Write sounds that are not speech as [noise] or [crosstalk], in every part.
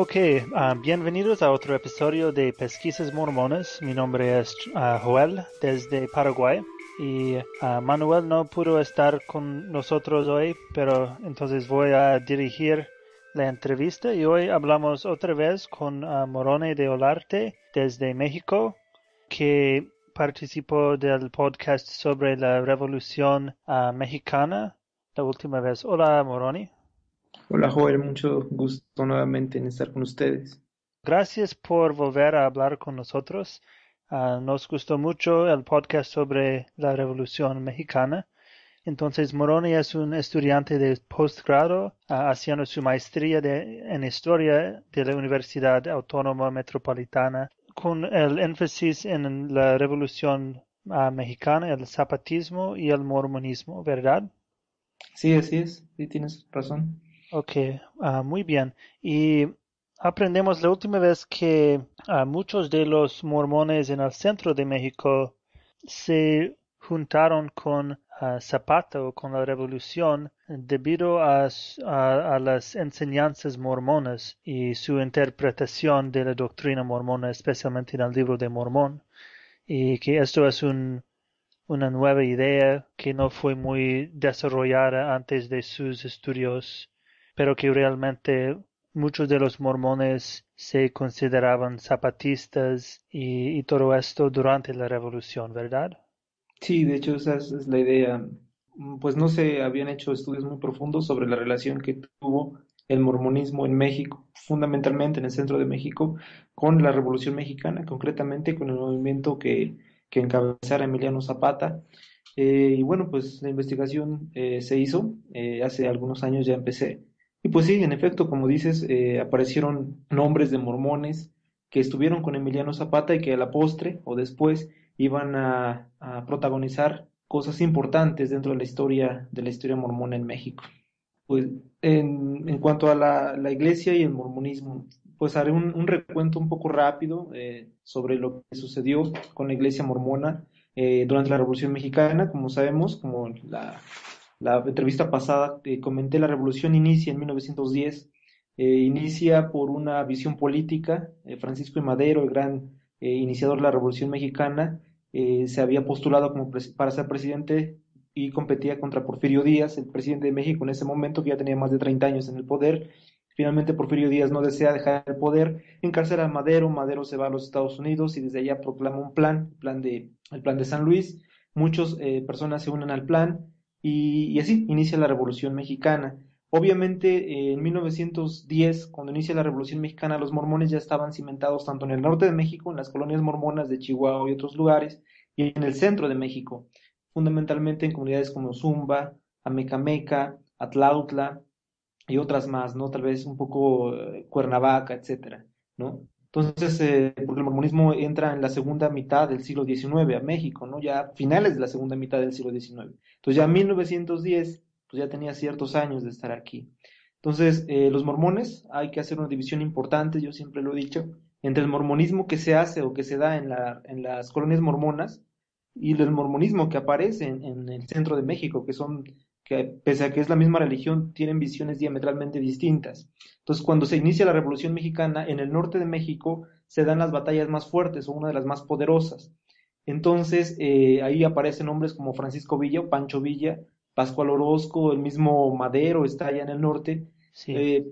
Ok, ah, bienvenidos a otro episodio de Pesquisas Mormonas. Mi nombre es ah, Joel desde Paraguay y ah, Manuel no pudo estar con nosotros hoy, pero entonces voy a dirigir la entrevista y hoy hablamos otra vez con Morone de Olarte desde México que participó del podcast sobre la Revolución Mexicana la última vez. Hola Moroni. Hola Joel, mucho gusto nuevamente en estar con ustedes. Gracias por volver a hablar con nosotros. Ah, nos gustó mucho el podcast sobre la Revolución Mexicana. Entonces, Moroni es un estudiante de postgrado ah, haciendo su maestría en Historia de la Universidad Autónoma Metropolitana con el énfasis en la Revolución ah, Mexicana, el zapatismo y el mormonismo, ¿verdad? Sí, así es. Sí, tienes razón. Ok, ah, muy bien. Y aprendemos la última vez que muchos de los mormones en el centro de México se juntaron con ah, Zapata o con la revolución debido a, las enseñanzas mormonas y su interpretación de la doctrina mormona, especialmente en el libro de Mormón. Y que esto es un, una nueva idea que no fue muy desarrollada antes de sus estudios pero que realmente muchos de los mormones se consideraban zapatistas y, todo esto durante la revolución, ¿verdad? Sí, de hecho esa es, la idea. Pues no se habían hecho estudios muy profundos sobre la relación que tuvo el mormonismo en México, fundamentalmente en el centro de México, con la Revolución Mexicana, concretamente con el movimiento que, que encabezara Emiliano Zapata. Eh, y bueno, pues la investigación eh, se hizo, eh, hace algunos años ya empecé, y pues sí, en efecto, como dices, eh, aparecieron nombres de mormones que estuvieron con Emiliano Zapata y que a la postre o después iban a, protagonizar cosas importantes dentro de la historia de la historia mormona en México. Pues en, cuanto a la, la, iglesia y el mormonismo, pues haré un, recuento un poco rápido eh, sobre lo que sucedió con la iglesia mormona eh, durante la Revolución Mexicana, como sabemos, como la, la entrevista pasada que comenté, la revolución inicia en 1910, eh, inicia por una visión política, eh, Francisco I. Madero, el gran eh, iniciador de la revolución mexicana, se había postulado como para ser presidente y competía contra Porfirio Díaz, el presidente de México en ese momento, que ya tenía más de 30 años en el poder. Finalmente Porfirio Díaz no desea dejar el poder, encarcela a Madero, Madero se va a los Estados Unidos y desde allá proclama un plan, el plan de, el plan de San Luis. Muchas personas se unen al plan, y, así inicia la Revolución Mexicana. Obviamente, eh, en 1910, cuando inicia la Revolución Mexicana, los mormones ya estaban cimentados tanto en el norte de México, en las colonias mormonas de Chihuahua y otros lugares, y en el centro de México, fundamentalmente en comunidades como Zumba, Amecameca, Atlautla y otras más, ¿no? Tal vez un poco eh, Cuernavaca, etcétera, ¿no? Entonces, eh, porque el mormonismo entra en la segunda mitad del siglo XIX a México, ¿no? Ya finales de la segunda mitad del siglo XIX. Entonces ya en 1910, pues ya tenía ciertos años de estar aquí. Entonces, eh, los mormones, hay que hacer una división importante, yo siempre lo he dicho, entre el mormonismo que se hace o que se da en, la, en las colonias mormonas y el mormonismo que aparece en el centro de México, que son que pese a que es la misma religión, tienen visiones diametralmente distintas. Entonces, cuando se inicia la Revolución Mexicana, en el norte de México se dan las batallas más fuertes o una de las más poderosas. Entonces, eh, ahí aparecen hombres como Francisco Villa o Pancho Villa, Pascual Orozco, el mismo Madero está allá en el norte. Eh,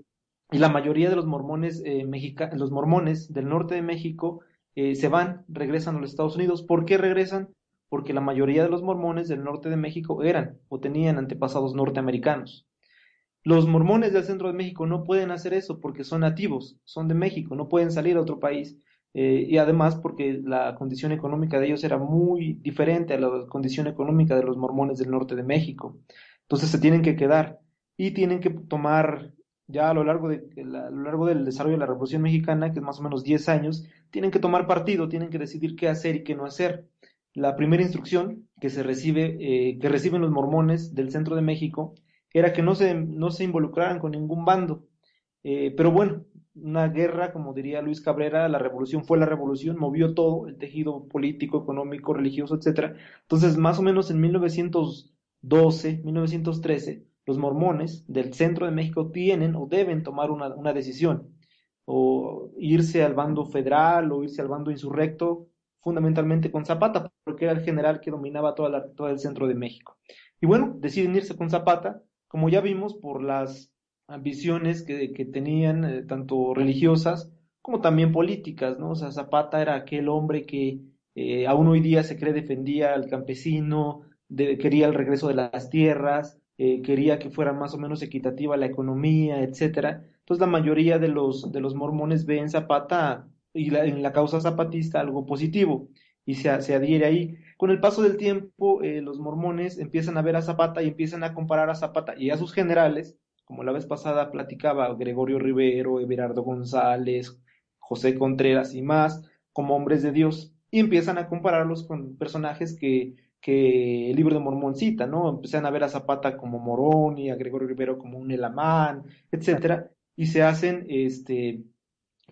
y la mayoría de los mormones, eh, los mormones del norte de México se van, regresan a los Estados Unidos. ¿Por qué regresan? Porque la mayoría de los mormones del norte de México eran o tenían antepasados norteamericanos. Los mormones del centro de México no pueden hacer eso porque son nativos, son de México, no pueden salir a otro país. Eh, y además porque la condición económica de ellos era muy diferente a la condición económica de los mormones del norte de México. Entonces se tienen que quedar y tienen que tomar ya a lo largo, de, a lo largo del desarrollo de la Revolución Mexicana, que es más o menos 10 años, tienen que tomar partido, tienen que decidir qué hacer y qué no hacer la primera instrucción que se recibe, eh, que reciben los mormones del centro de México, era que no se, no se involucraran con ningún bando. Eh, pero bueno, una guerra, como diría Luis Cabrera, la revolución fue la revolución, movió todo, el tejido político, económico, religioso, etcétera. Entonces, más o menos en 1912, 1913, los mormones del centro de México tienen o deben tomar una, una decisión. o irse al bando federal o irse al bando insurrecto, fundamentalmente con Zapata, porque era el general que dominaba toda la, todo el centro de México. Y bueno, deciden irse con Zapata, como ya vimos, por las ambiciones que, que tenían, eh, tanto religiosas como también políticas, ¿no? O sea, Zapata era aquel hombre que eh, aún hoy día se cree defendía al campesino, quería el regreso de las tierras, eh, quería que fuera más o menos equitativa la economía, etcétera. Entonces la mayoría de los, de los mormones ven Zapata y en la causa zapatista algo positivo y se, se adhiere ahí. Con el paso del tiempo, eh, los mormones empiezan a ver a Zapata y empiezan a comparar a Zapata y a sus generales, como la vez pasada platicaba Gregorio Rivero, Everardo González, José Contreras y más, como hombres de Dios, y empiezan a compararlos con personajes que, que el libro de Mormón cita, ¿no? Empiezan a ver a Zapata como Morón y a Gregorio Rivero como un Elamán, etcétera, y se hacen, este,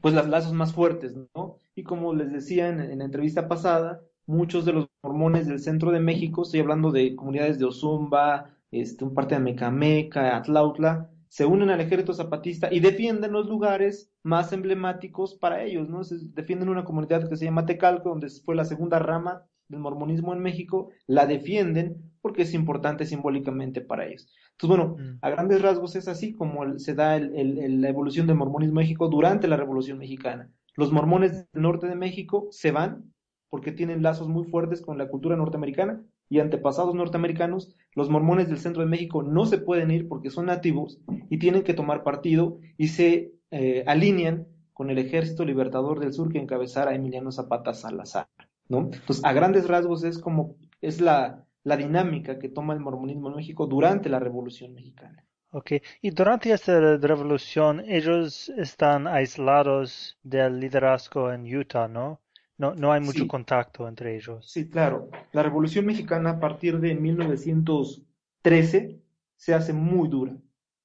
pues las lazos más fuertes, ¿no? Y como les decía en, en la entrevista pasada, muchos de los mormones del centro de México, estoy hablando de comunidades de Ozumba, este, un parte de Mecameca, Atlautla, se unen al ejército zapatista y defienden los lugares más emblemáticos para ellos, ¿no? defienden una comunidad que se llama Tecalco, donde fue la segunda rama del mormonismo en México, la defienden porque es importante simbólicamente para ellos. Entonces, bueno, mm. a grandes rasgos es así como se da la evolución del mormonismo en México durante la Revolución Mexicana. Los mormones del norte de México se van porque tienen lazos muy fuertes con la cultura norteamericana y antepasados norteamericanos, los mormones del centro de México no se pueden ir porque son nativos y tienen que tomar partido y se eh, alinean con el ejército libertador del sur que encabezara Emiliano Zapata Salazar, ¿no? Entonces, a grandes rasgos es como, es la, la dinámica que toma el mormonismo en México durante la Revolución Mexicana. Ok, y durante esta revolución ellos están aislados del liderazgo en Utah, ¿no? No, no hay mucho contacto entre ellos. Sí, claro. La Revolución Mexicana a partir de 1913 se hace muy dura,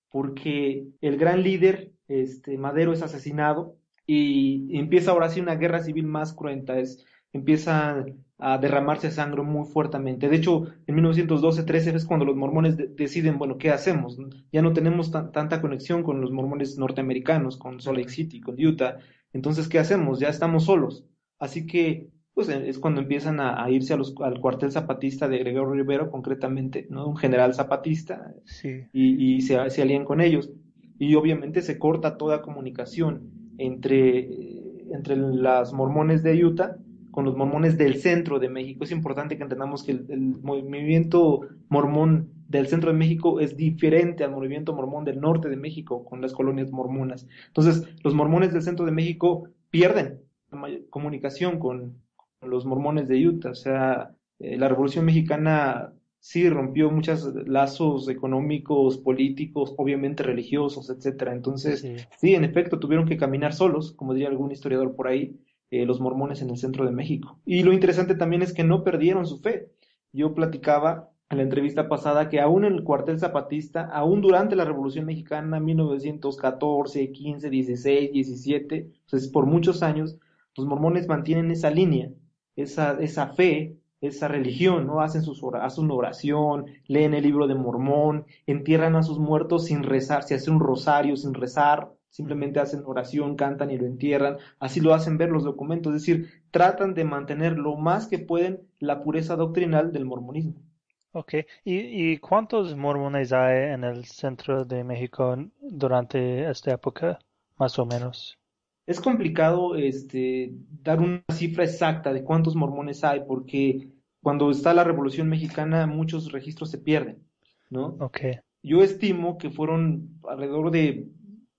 porque el gran líder, este, Madero, es asesinado y empieza ahora sí una guerra civil más cruenta. Es, empieza a derramarse sangre muy fuertemente. De hecho, en 1912-13 es cuando los mormones deciden, bueno, ¿qué hacemos? Ya no tenemos tanta conexión con los mormones norteamericanos, con Salt Lake City, con Utah. Entonces, ¿qué hacemos? Ya estamos solos. Así que, pues es cuando empiezan a, irse a los, al cuartel zapatista de Gregorio Rivero, concretamente, ¿no? Un general zapatista, y, y se, se, alían con ellos. Y obviamente se corta toda comunicación entre, entre las mormones de Utah con los mormones del centro de México. Es importante que entendamos que el, movimiento mormón del centro de México es diferente al movimiento mormón del norte de México con las colonias mormonas. Entonces, los mormones del centro de México pierden comunicación con, los mormones de Utah. O sea, eh, la Revolución Mexicana sí rompió muchos lazos económicos, políticos, obviamente religiosos, etcétera. Entonces, sí. en efecto, tuvieron que caminar solos, como diría algún historiador por ahí, eh, los mormones en el centro de México. Y lo interesante también es que no perdieron su fe. Yo platicaba en la entrevista pasada que aún en el cuartel zapatista, aún durante la Revolución Mexicana, 1914, 15, 16, 17, pues por muchos años, los mormones mantienen esa línea, esa, esa fe, esa religión, ¿no? Hacen, sus, hacen una oración, leen el libro de Mormón, entierran a sus muertos sin rezar, se hace un rosario sin rezar, simplemente hacen oración, cantan y lo entierran, así lo hacen ver los documentos, es decir, tratan de mantener lo más que pueden la pureza doctrinal del mormonismo. Ok, ¿Y, ¿y cuántos mormones hay en el centro de México durante esta época, más o menos? es complicado este, dar una cifra exacta de cuántos mormones hay, porque cuando está la Revolución Mexicana muchos registros se pierden, ¿no? Okay. Yo estimo que fueron alrededor de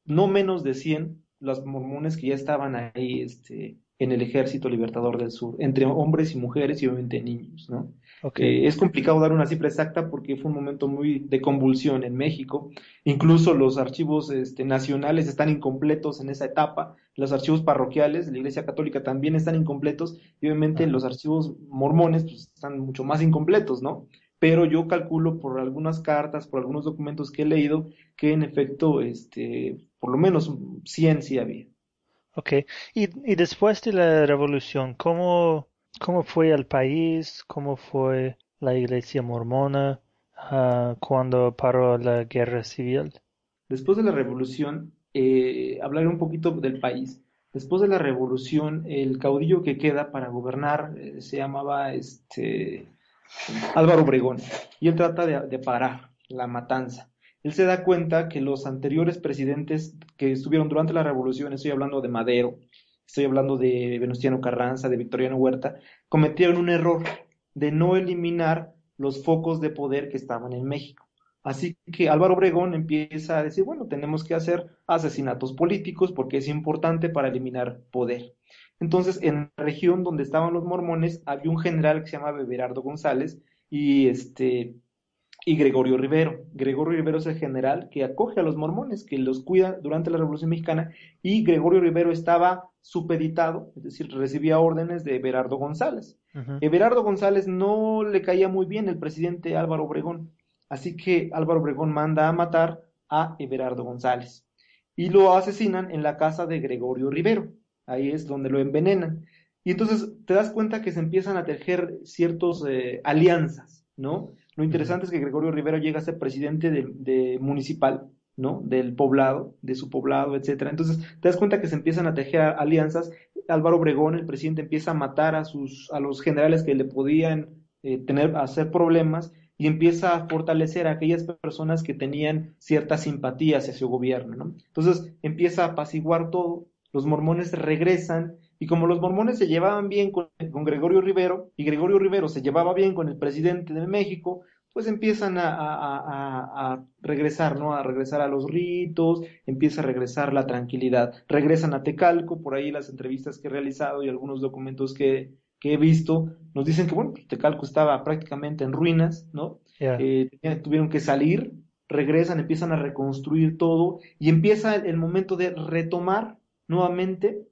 no menos de 100 los mormones que ya estaban ahí este, en el Ejército Libertador del Sur, entre hombres y mujeres y obviamente niños, ¿no? Eh, es complicado dar una cifra exacta porque fue un momento muy de convulsión en México. Incluso los archivos este, nacionales están incompletos en esa etapa. Los archivos parroquiales de la Iglesia Católica también están incompletos. Y obviamente los archivos mormones pues, están mucho más incompletos, ¿no? Pero yo calculo por algunas cartas, por algunos documentos que he leído, que en efecto, este, por lo menos 100 sí había. Ok. Y, y después de la revolución, ¿cómo, ¿Cómo fue el país? ¿Cómo fue la iglesia mormona uh, cuando paró la guerra civil? Después de la revolución, eh, hablar un poquito del país. Después de la revolución, el caudillo que queda para gobernar eh, se llamaba este, Álvaro Obregón y él trata de, parar la matanza. Él se da cuenta que los anteriores presidentes que estuvieron durante la revolución, estoy hablando de Madero, estoy hablando de Venustiano Carranza, de Victoriano Huerta, cometieron un error de no eliminar los focos de poder que estaban en México. Así que Álvaro Obregón empieza a decir, bueno, tenemos que hacer asesinatos políticos porque es importante para eliminar poder. Entonces, en la región donde estaban los mormones, había un general que se llamaba Everardo González y este y Gregorio Rivero. Gregorio Rivero es el general que acoge a los mormones, que los cuida durante la Revolución Mexicana, y Gregorio Rivero estaba supeditado, es decir, recibía órdenes de Everardo González. Everardo González no le caía muy bien el presidente Álvaro Obregón, Así que Álvaro Obregón manda a matar a Everardo González y lo asesinan en la casa de Gregorio Rivero. Ahí es donde lo envenenan. Y entonces te das cuenta que se empiezan a tejer ciertas eh, alianzas, ¿no? Lo interesante es que Gregorio Rivero llega a ser presidente de, municipal, ¿no? Del poblado, de su poblado, etcétera. Entonces te das cuenta que se empiezan a tejer alianzas. Álvaro Obregón, el presidente, empieza a matar a sus a los generales que le podían eh, tener hacer problemas y empieza a fortalecer a aquellas personas que tenían ciertas simpatías hacia su gobierno, ¿no? Entonces empieza a apaciguar todo, los mormones regresan y como los mormones se llevaban bien con, Gregorio Rivero y Gregorio Rivero se llevaba bien con el presidente de México, pues empiezan a, a, regresar, ¿no? A regresar a los ritos, empieza a regresar la tranquilidad. Regresan a Tecalco, por ahí las entrevistas que he realizado y algunos documentos que, que he visto, nos dicen que, bueno, Tecalco estaba prácticamente en ruinas, ¿no? Eh, tuvieron que salir, regresan, empiezan a reconstruir todo y empieza el, momento de retomar nuevamente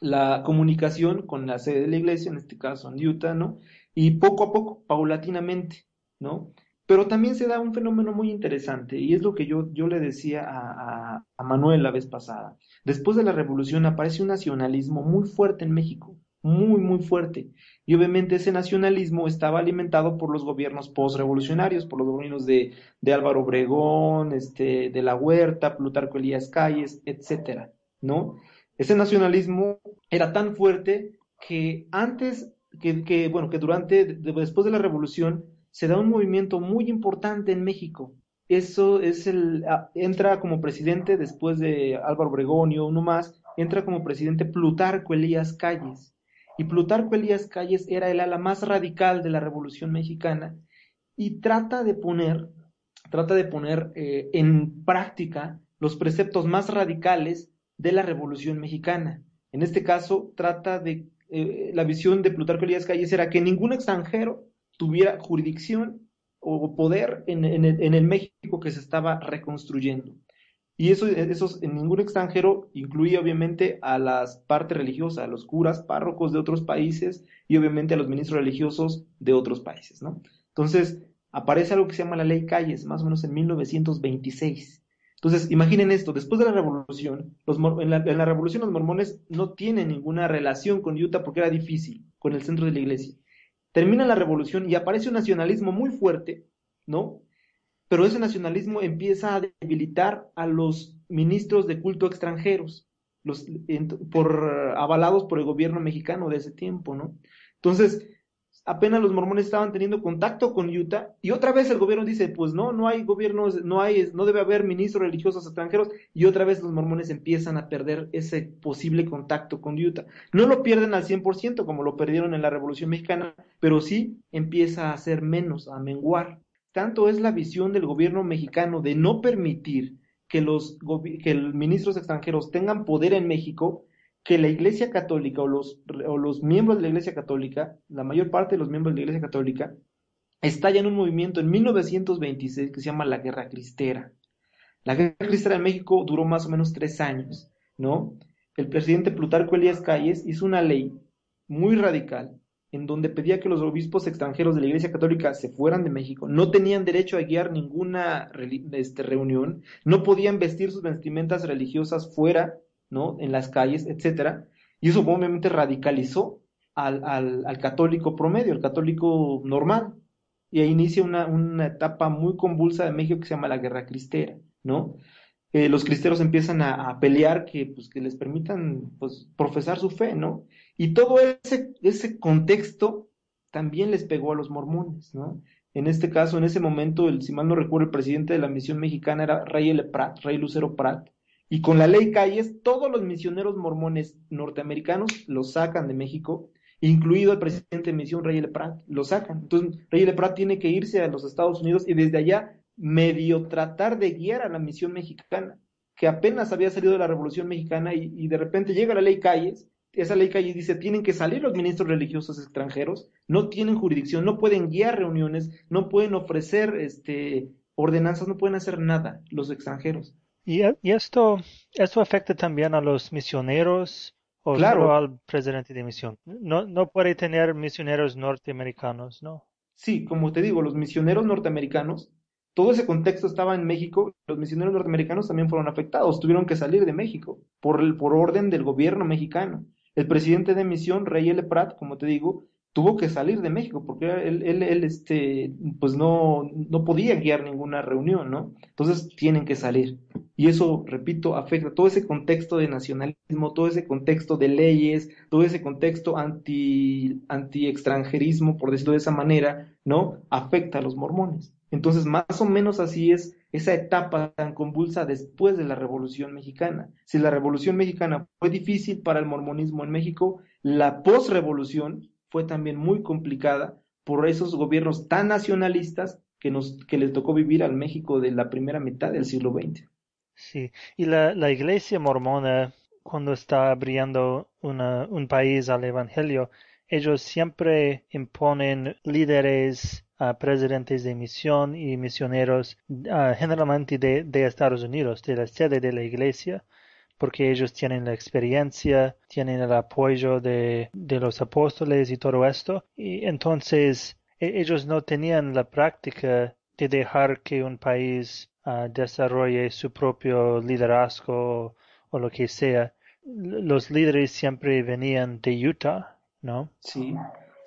la comunicación con la sede de la iglesia, en este caso en Utah, ¿no? Y poco a poco, paulatinamente, ¿no? Pero también se da un fenómeno muy interesante y es lo que yo, yo le decía a, a Manuel la vez pasada. Después de la revolución aparece un nacionalismo muy fuerte en México muy, muy fuerte. Y obviamente ese nacionalismo estaba alimentado por los gobiernos postrevolucionarios, por los gobiernos de, de Álvaro Obregón, este, de la Huerta, Plutarco Elías Calles, etcétera, ¿no? Ese nacionalismo era tan fuerte que antes, que, bueno, que durante, después de la revolución, se da un movimiento muy importante en México. Eso es el, entra como presidente después de Álvaro Obregón y uno más, entra como presidente Plutarco Elías Calles y Plutarco Elías Calles era el ala más radical de la Revolución Mexicana y trata de poner, trata de poner eh, en práctica los preceptos más radicales de la Revolución Mexicana. En este caso, trata de, eh, la visión de Plutarco Elías Calles era que ningún extranjero tuviera jurisdicción o poder en, en el México que se estaba reconstruyendo. Y eso, eso en ningún extranjero incluía obviamente a las partes religiosas, a los curas, párrocos de otros países y obviamente a los ministros religiosos de otros países, ¿no? Entonces, aparece algo que se llama la ley Calles, más o menos en 1926. Entonces, imaginen esto, después de la revolución, los, en, la, revolución los mormones no tienen ninguna relación con Utah porque era difícil, con el centro de la iglesia. Termina la revolución y aparece un nacionalismo muy fuerte, ¿no? Pero ese nacionalismo empieza a debilitar a los ministros de culto extranjeros, los, por, avalados por el gobierno mexicano de ese tiempo, ¿no? Entonces, apenas los mormones estaban teniendo contacto con Utah y otra vez el gobierno dice, pues no, no hay gobiernos, no hay, no debe haber ministros religiosos extranjeros y otra vez los mormones empiezan a perder ese posible contacto con Utah. No lo pierden al 100% como lo perdieron en la Revolución Mexicana, pero sí empieza a ser menos, a menguar tanto es la visión del gobierno mexicano de no permitir que los, ministros extranjeros tengan poder en México, que la Iglesia Católica o los, miembros de la Iglesia Católica, la mayor parte de los miembros de la Iglesia Católica, estallan un movimiento en 1926 que se llama la Guerra Cristera. La Guerra Cristera en México duró más o menos tres años, ¿no? El presidente Plutarco Elías Calles hizo una ley muy radical en donde pedía que los obispos extranjeros de la Iglesia Católica se fueran de México, no tenían derecho a guiar ninguna este, reunión, no podían vestir sus vestimentas religiosas fuera, ¿no? En las calles, etcétera, y eso obviamente radicalizó al, al, católico promedio, al católico normal, y ahí inicia una, una etapa muy convulsa de México que se llama la Guerra Cristera, ¿no? Eh, los cristeros empiezan a, pelear que, pues, que les permitan pues, profesar su fe, ¿no? Y todo ese, ese contexto también les pegó a los mormones, ¿no? En este caso, en ese momento, el, si mal no recuerdo, el presidente de la misión mexicana era Rey L. Pratt, Rey Lucero Pratt, y con la ley Calles, todos los misioneros mormones norteamericanos los sacan de México, incluido el presidente de misión Rey L. Pratt, lo sacan. Entonces, Rey L. Pratt tiene que irse a los Estados Unidos y desde allá medio tratar de guiar a la misión mexicana, que apenas había salido de la Revolución Mexicana y, de repente llega la ley Calles, esa ley Calles dice, tienen que salir los ministros religiosos extranjeros, no tienen jurisdicción, no pueden guiar reuniones, no pueden ofrecer este, ordenanzas, no pueden hacer nada los extranjeros. ¿Y, esto, esto afecta también a los misioneros o claro. al presidente de misión? No, no puede tener misioneros norteamericanos, ¿no? Sí, como te digo, los misioneros norteamericanos todo ese contexto estaba en México, los misioneros norteamericanos también fueron afectados, tuvieron que salir de México por, el, por orden del gobierno mexicano. El presidente de misión, Rey L. Pratt, como te digo, tuvo que salir de México porque él, él, él este, pues no, no podía guiar ninguna reunión, ¿no? Entonces tienen que salir. Y eso, repito, afecta todo ese contexto de nacionalismo, todo ese contexto de leyes, todo ese contexto anti, anti extranjerismo, por decirlo de esa manera, ¿no? Afecta a los mormones. Entonces, más o menos así es esa etapa tan convulsa después de la Revolución Mexicana. Si la Revolución Mexicana fue difícil para el mormonismo en México, la posrevolución fue también muy complicada por esos gobiernos tan nacionalistas que, nos, que les tocó vivir al México de la primera mitad del siglo XX. Sí, y la, la iglesia mormona, cuando está abriendo un país al Evangelio, ellos siempre imponen líderes presidentes de misión y misioneros generalmente de, Estados Unidos, de la sede de la iglesia, porque ellos tienen la experiencia, tienen el apoyo de, los apóstoles y todo esto. Y entonces e, ellos no tenían la práctica de dejar que un país desarrolle su propio liderazgo o lo que sea. Los líderes siempre venían de Utah, ¿no? Sí.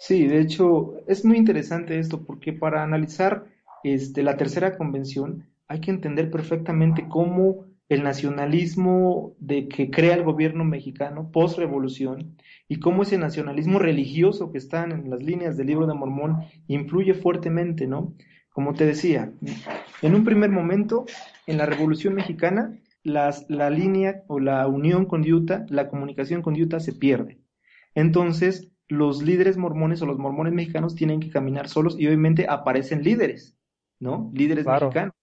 Sí, de hecho, es muy interesante esto porque para analizar este, la tercera convención hay que entender perfectamente cómo el nacionalismo de que crea el gobierno mexicano post-revolución y cómo ese nacionalismo religioso que está en las líneas del libro de Mormón influye fuertemente, ¿no? Como te decía, en un primer momento, en la revolución mexicana, las, la línea o la unión con Utah, la comunicación con Utah se pierde. Entonces, los líderes mormones o los mormones mexicanos tienen que caminar solos y obviamente aparecen líderes, ¿no? Líderes mexicanos.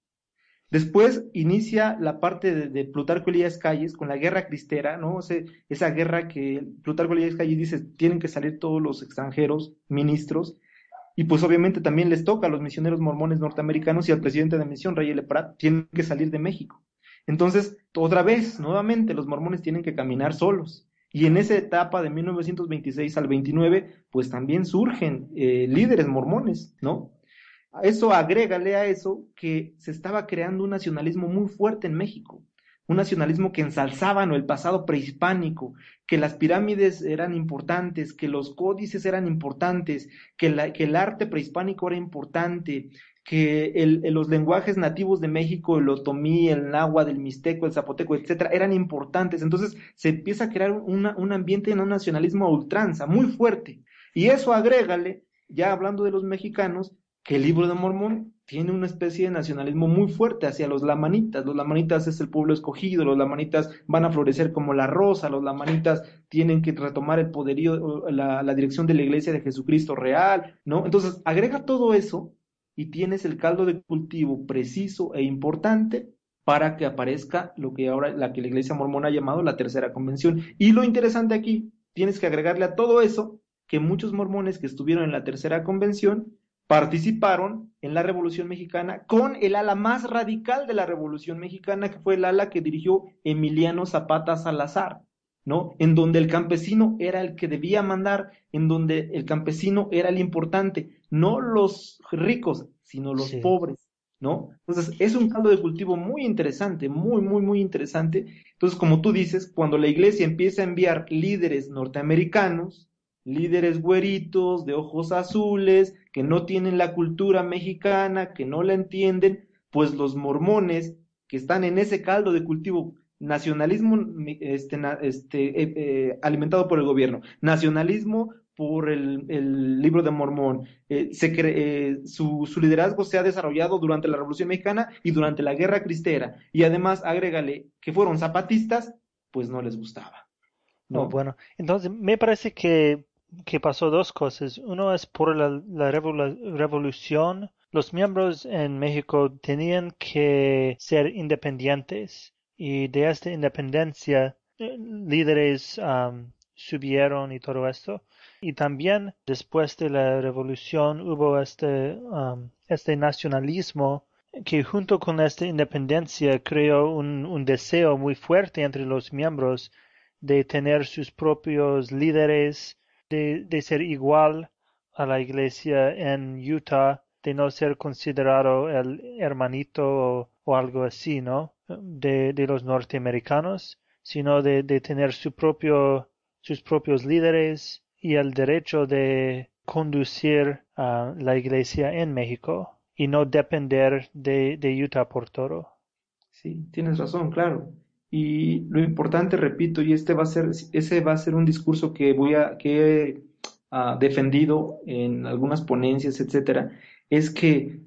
Después inicia la parte de, Plutarco Elías Calles con la guerra cristera, ¿no? esa guerra que Plutarco Elías Calles dice tienen que salir todos los extranjeros, ministros, y pues obviamente también les toca a los misioneros mormones norteamericanos y al presidente de misión, Rey L. Pratt, tienen que salir de México. Entonces, otra vez, nuevamente, los mormones tienen que caminar solos. Y en esa etapa de 1926 al 29, pues también surgen eh, líderes mormones, ¿no? Eso agrégale a eso que se estaba creando un nacionalismo muy fuerte en México, un nacionalismo que ensalzaba el pasado prehispánico, que las pirámides eran importantes, que los códices eran importantes, que el arte prehispánico era importante, que los lenguajes nativos de México, el otomí, el náhuatl, el mixteco, el zapoteco, etcétera, eran importantes. Entonces se empieza a crear un ambiente de un nacionalismo a ultranza, muy fuerte. Y eso agrégale, ya hablando de los mexicanos, que el libro de Mormón tiene una especie de nacionalismo muy fuerte hacia los lamanitas. Los lamanitas es el pueblo escogido, los lamanitas van a florecer como la rosa, los lamanitas tienen que retomar el poderío, la, la dirección de la iglesia de Jesucristo real, ¿no? Entonces, agrega todo eso y tienes el caldo de cultivo preciso e importante para que aparezca lo que ahora la que la iglesia mormona ha llamado la tercera convención. Y lo interesante aquí, tienes que agregarle a todo eso que muchos mormones que estuvieron en la tercera convención participaron en la Revolución Mexicana con el ala más radical de la Revolución Mexicana, que fue el ala que dirigió Emiliano Zapata Salazar. ¿No? En donde el campesino era el que debía mandar, en donde el campesino era el importante, no los ricos, sino los pobres, ¿no? Entonces, es un caldo de cultivo muy interesante, muy, muy, muy interesante. Entonces, como tú dices, cuando la iglesia empieza a enviar líderes norteamericanos, líderes güeritos, de ojos azules, que no tienen la cultura mexicana, que no la entienden, pues los mormones que están en ese caldo de cultivo nacionalismo este, este, eh, eh, alimentado por el gobierno, nacionalismo por el, libro de Mormón. Eh, su, su, liderazgo se ha desarrollado durante la Revolución Mexicana y durante la Guerra Cristera. Y además, agrégale que fueron zapatistas, pues no les gustaba. No, oh, bueno, entonces me parece que, que pasó dos cosas. Uno es por la, la revolución. Los miembros en México tenían que ser independientes y de esta independencia eh, líderes subieron y todo esto. Y también después de la revolución hubo este, este nacionalismo que junto con esta independencia creó un, un, deseo muy fuerte entre los miembros de tener sus propios líderes, de, de ser igual a la iglesia en Utah, de no ser considerado el hermanito o algo así, ¿no? De, de los norteamericanos, sino de, de tener su propio, sus propios líderes y el derecho de conducir a la iglesia en México y no depender de, de Utah por todo. Sí, tienes razón, claro. Y lo importante, repito, y este va a ser, ese va a ser un discurso que voy a, que he ah, defendido en algunas ponencias, etcétera, es que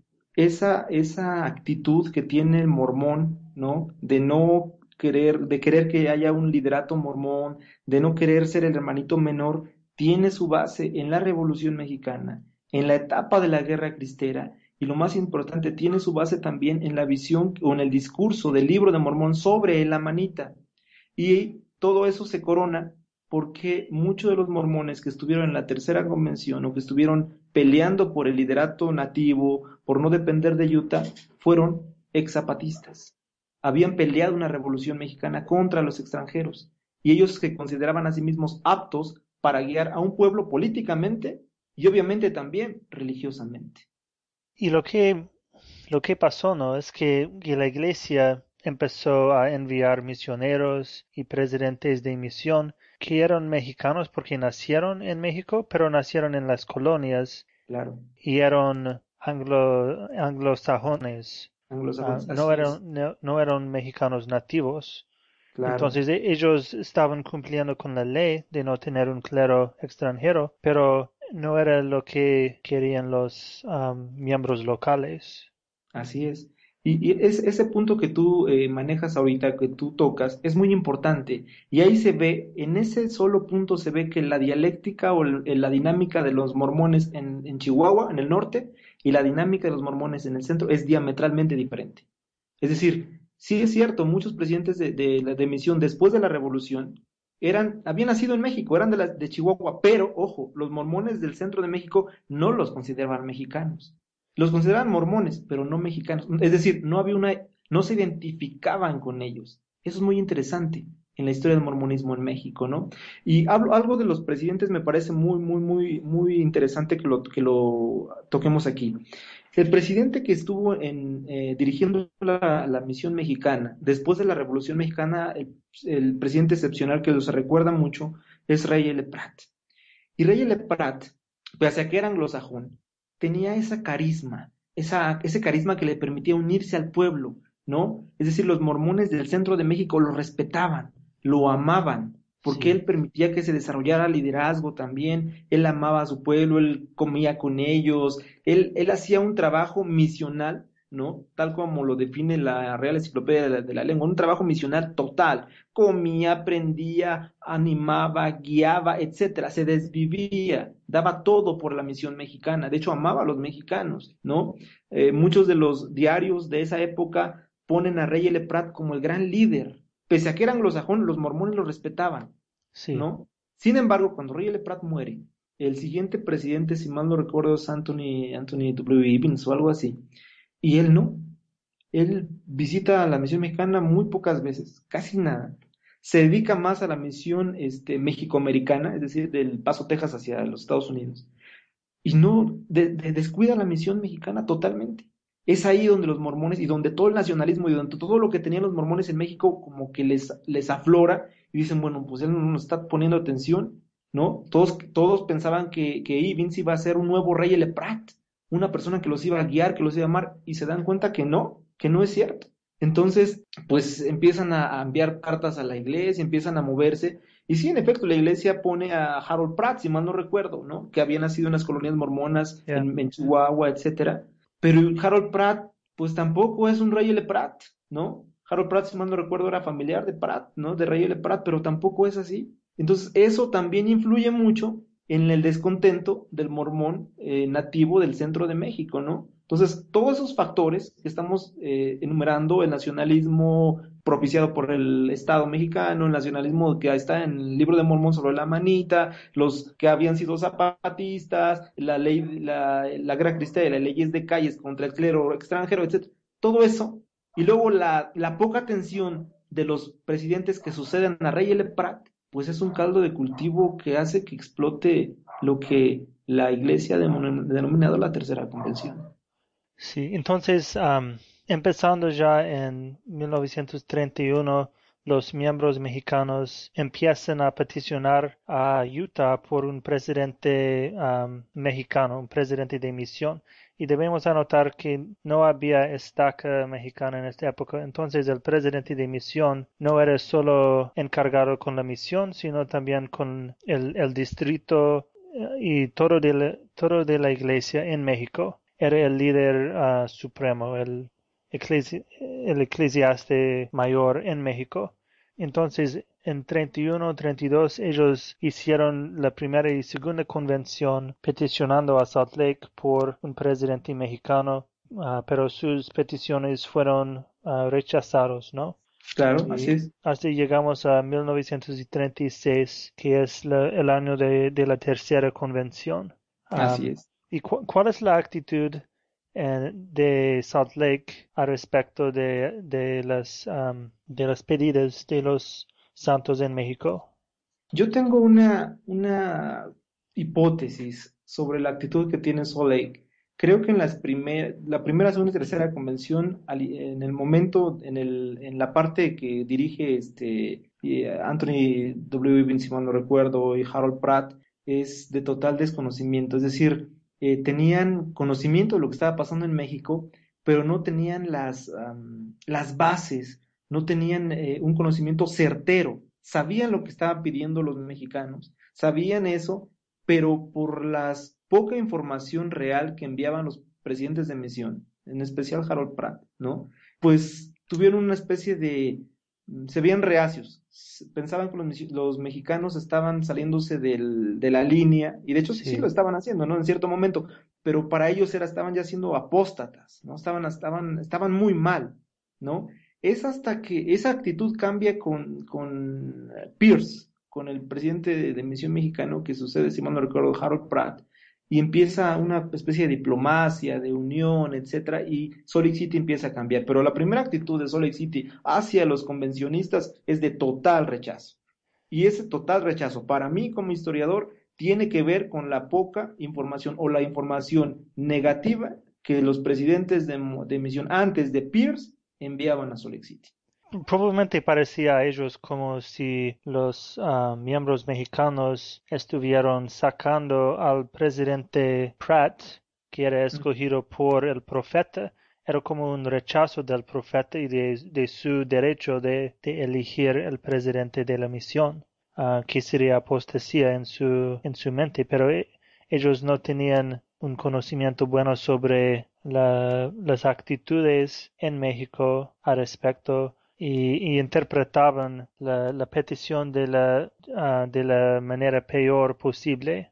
esa, esa actitud que tiene el mormón, ¿no? De no querer, de querer que haya un liderato mormón, de no querer ser el hermanito menor, tiene su base en la Revolución Mexicana, en la etapa de la Guerra Cristera, y lo más importante, tiene su base también en la visión o en el discurso del libro de Mormón sobre la manita. Y todo eso se corona porque muchos de los mormones que estuvieron en la tercera convención o que estuvieron peleando por el liderato nativo, por no depender de Utah, fueron exzapatistas. Habían peleado una revolución mexicana contra los extranjeros y ellos se consideraban a sí mismos aptos para guiar a un pueblo políticamente y obviamente también religiosamente. Y lo que, lo que pasó, ¿no? Es que, que la iglesia empezó a enviar misioneros y presidentes de misión que eran mexicanos porque nacieron en México, pero nacieron en las colonias. Claro. Y eran anglo, anglosajones. Ah, no, eran, no, eran mexicanos nativos. Entonces e, ellos estaban cumpliendo con la ley de no tener un clero extranjero, pero no era lo que querían los miembros locales. Así es. Y, ese punto que tú eh, manejas ahorita, que tú tocas, es muy importante. Y ahí se ve, en ese solo punto se ve que la dialéctica o la dinámica de los mormones en, Chihuahua, en el norte, y la dinámica de los mormones en el centro es diametralmente diferente. Es decir, sí es cierto, muchos presidentes de, de, misión después de la revolución eran, habían nacido en México, eran de, la, de Chihuahua, pero, ojo, los mormones del centro de México no los consideraban mexicanos. Los consideraban mormones, pero no mexicanos. Es decir, no había una, no se identificaban con ellos. Eso es muy interesante en la historia del mormonismo en México, ¿no? Y hablo, algo de los presidentes me parece muy, muy, muy, muy interesante que lo, que lo toquemos aquí. El presidente que estuvo en, eh, dirigiendo la, misión mexicana después de la Revolución Mexicana, el, presidente excepcional que se recuerda mucho es Rey L. Pratt. Y Rey L. Pratt, pese a que era anglosajón, tenía esa carisma, esa, ese carisma que le permitía unirse al pueblo, ¿no? Es decir, los mormones del centro de México lo respetaban, lo amaban, porque él permitía que se desarrollara liderazgo también, él amaba a su pueblo, él comía con ellos, él, él hacía un trabajo misional ¿no? Tal como lo define la Real Enciclopedia de la, Lengua, un trabajo misional total. Comía, aprendía, animaba, guiaba, etcétera, se desvivía, daba todo por la misión mexicana. De hecho, amaba a los mexicanos, ¿no? Eh, muchos de los diarios de esa época ponen a Rey L. Pratt como el gran líder. Pese a que eran anglosajones, los mormones lo respetaban, sí. ¿no? Sin embargo, cuando Rey L. Pratt muere, el siguiente presidente, si mal no recuerdo, es Anthony, Anthony W. Evans o algo así y él no. Él visita la misión mexicana muy pocas veces, casi nada. Se dedica más a la misión este, mexicoamericana, es decir, del Paso, Texas hacia los Estados Unidos. Y no descuida la misión mexicana totalmente. Es ahí donde los mormones y donde todo el nacionalismo y donde todo lo que tenían los mormones en México como que les, les aflora y dicen, bueno, pues él no nos está poniendo atención, ¿no? Todos, todos pensaban que, que Evans iba a ser un nuevo rey L. Pratt una persona que los iba a guiar, que los iba a amar, y se dan cuenta que no, que no es cierto. Entonces, pues empiezan a, enviar cartas a la iglesia, empiezan a moverse. Y sí, en efecto, la iglesia pone a Harold Pratt, si mal no recuerdo, ¿no? Que había nacido en las colonias mormonas en, Chihuahua, etcétera. Pero Harold Pratt, pues tampoco es un rey L. Pratt, ¿no? Harold Pratt, si mal no recuerdo, era familiar de Pratt, ¿no? De rey L. Pratt, pero tampoco es así. Entonces, eso también influye mucho en el descontento del mormón eh, nativo del centro de México, ¿no? Entonces, todos esos factores que estamos eh, enumerando, el nacionalismo propiciado por el Estado mexicano, el nacionalismo que está en el libro de Mormón sobre la manita, los que habían sido zapatistas, la ley, la, la guerra cristiana, las leyes de calles contra el clero extranjero, etc. Todo eso, y luego la, la poca atención de los presidentes que suceden a Rey L. Pratt, pues es un caldo de cultivo que hace que explote lo que la iglesia ha denominado la tercera convención. Sí, entonces, empezando ya en 1931, los miembros mexicanos empiezan a peticionar a Utah por un presidente mexicano, un presidente de misión. Y debemos anotar que no había estaca mexicana en esta época, entonces el presidente de misión no era solo encargado con la misión, sino también con el, distrito eh, y todo de, todo de la iglesia en México. Era el líder ah, supremo, el, el eclesiaste mayor en México. Entonces, en 31, 32, ellos hicieron la primera y segunda convención peticionando a Salt Lake por un presidente mexicano, ah, pero sus peticiones fueron uh, rechazados, ¿no? Claro, así es. Hasta llegamos a 1936, que es el año de, la tercera convención. así es. ¿Y cuál es la actitud de Salt Lake al respecto de, de las, de las pedidas de los santos en México? Yo tengo una, hipótesis sobre la actitud que tiene Salt Lake. Creo que en las primer, la primera, segunda y tercera convención, en el momento, en, el, en la parte que dirige este, Anthony W. Vince, si no recuerdo, y Harold Pratt, es de total desconocimiento. Es decir, eh, tenían conocimiento de lo que estaba pasando en México, pero no tenían las, las bases, no tenían eh, un conocimiento certero. Sabían lo que estaban pidiendo los mexicanos, sabían eso, pero por la poca información real que enviaban los presidentes de misión, en especial Harold Pratt, ¿no? Pues tuvieron una especie de se veían reacios, pensaban que los, mexicanos estaban saliéndose de la línea, y de hecho sí. lo estaban haciendo, ¿no? En cierto momento, pero para ellos era, estaban ya siendo apóstatas, ¿no? Estaban, estaban, estaban muy mal, ¿no? Es hasta que esa actitud cambia con, con Pierce, con el presidente de, de misión mexicano, que sucede, si mal no recuerdo, Harold Pratt, y empieza una especie de diplomacia, de unión, etcétera, y Salt City empieza a cambiar. Pero la primera actitud de Salt City hacia los convencionistas es de total rechazo. Y ese total rechazo, para mí como historiador, tiene que ver con la poca información o la información negativa que los presidentes de, de misión antes de Pierce enviaban a Salt City probablemente parecía a ellos como si los ah, miembros mexicanos estuvieran sacando al presidente Pratt, que era escogido por el profeta, era como un rechazo del profeta y de, su derecho de, elegir el presidente de la misión, ah, que sería apostasía en su, en su mente, pero e, ellos no tenían un conocimiento bueno sobre las actitudes en México al respecto y, interpretaban la, petición de la, ah, de la manera peor posible.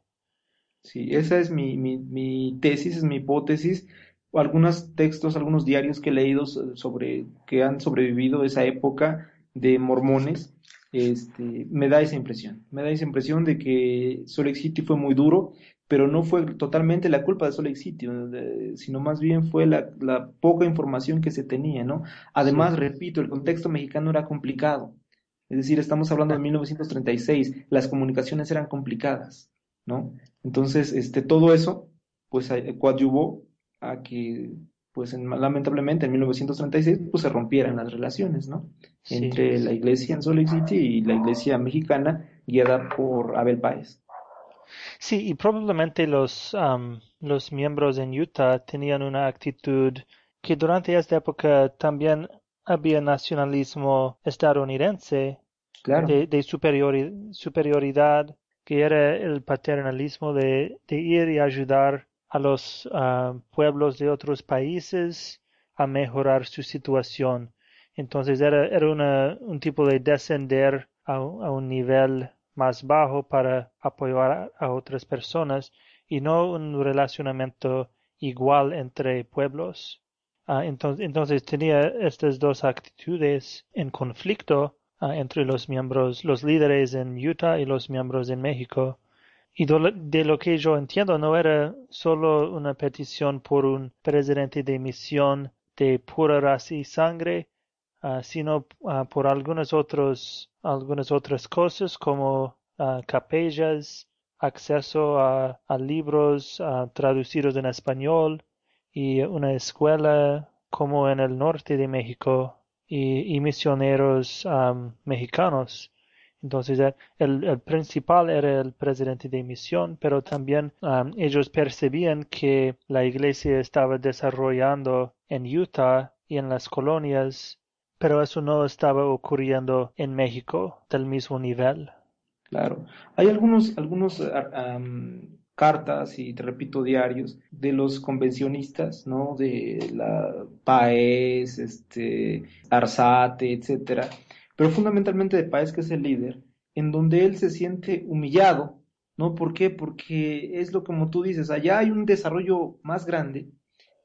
Sí, esa es mi, mi, tesis, es mi hipótesis. Algunos textos, algunos diarios que he leído sobre que han sobrevivido esa época de mormones, este, me da esa impresión. Me da esa impresión de que Salt City fue muy duro pero no fue totalmente la culpa de Salt Lake City, sino más bien fue la, poca información que se tenía, ¿no? Además, repito, el contexto mexicano era complicado, es decir, estamos hablando de 1936, las comunicaciones eran complicadas, ¿no? Entonces, este, todo eso, pues, eh, coadyuvó a que, pues, lamentablemente en 1936, pues, se rompieran las relaciones, ¿no? Entre la iglesia en Salt Lake City y la iglesia mexicana guiada por Abel Páez. Sí, y probablemente los, los miembros en Utah tenían una actitud que durante esta época también había nacionalismo estadounidense Claro, de, de superiori- superioridad, que era el paternalismo de, de ir y ayudar a los ah, pueblos de otros países a mejorar su situación. Entonces era, era una- un tipo de descender a un nivel más bajo para apoyar a, otras personas y no un relacionamiento igual entre pueblos. Ah, entonces, tenía estas dos actitudes en conflicto ah, entre los miembros, los líderes en Utah y los miembros en México. Y de lo que yo entiendo, no era solo una petición por un presidente de misión de pura raza y sangre, ah, sino ah, por algunas otros, algunas otras cosas como ah, capellas, acceso a, a libros traducidos en español y una escuela como en el norte de México y, misioneros am, mexicanos. Entonces eh, el, principal era el presidente de misión, pero también am, ellos percibían que la iglesia estaba desarrollando en Utah y en las colonias, pero eso no estaba ocurriendo en México del mismo nivel. claro. Hay algunos, algunos ah, am, cartas y te repito diarios de los convencionistas, ¿no? De la Paez, este, Arzate, etcétera, pero fundamentalmente de Paez que es el líder, en donde él se siente humillado, ¿no? ¿Por qué? Porque es lo como tú dices, allá hay un desarrollo más grande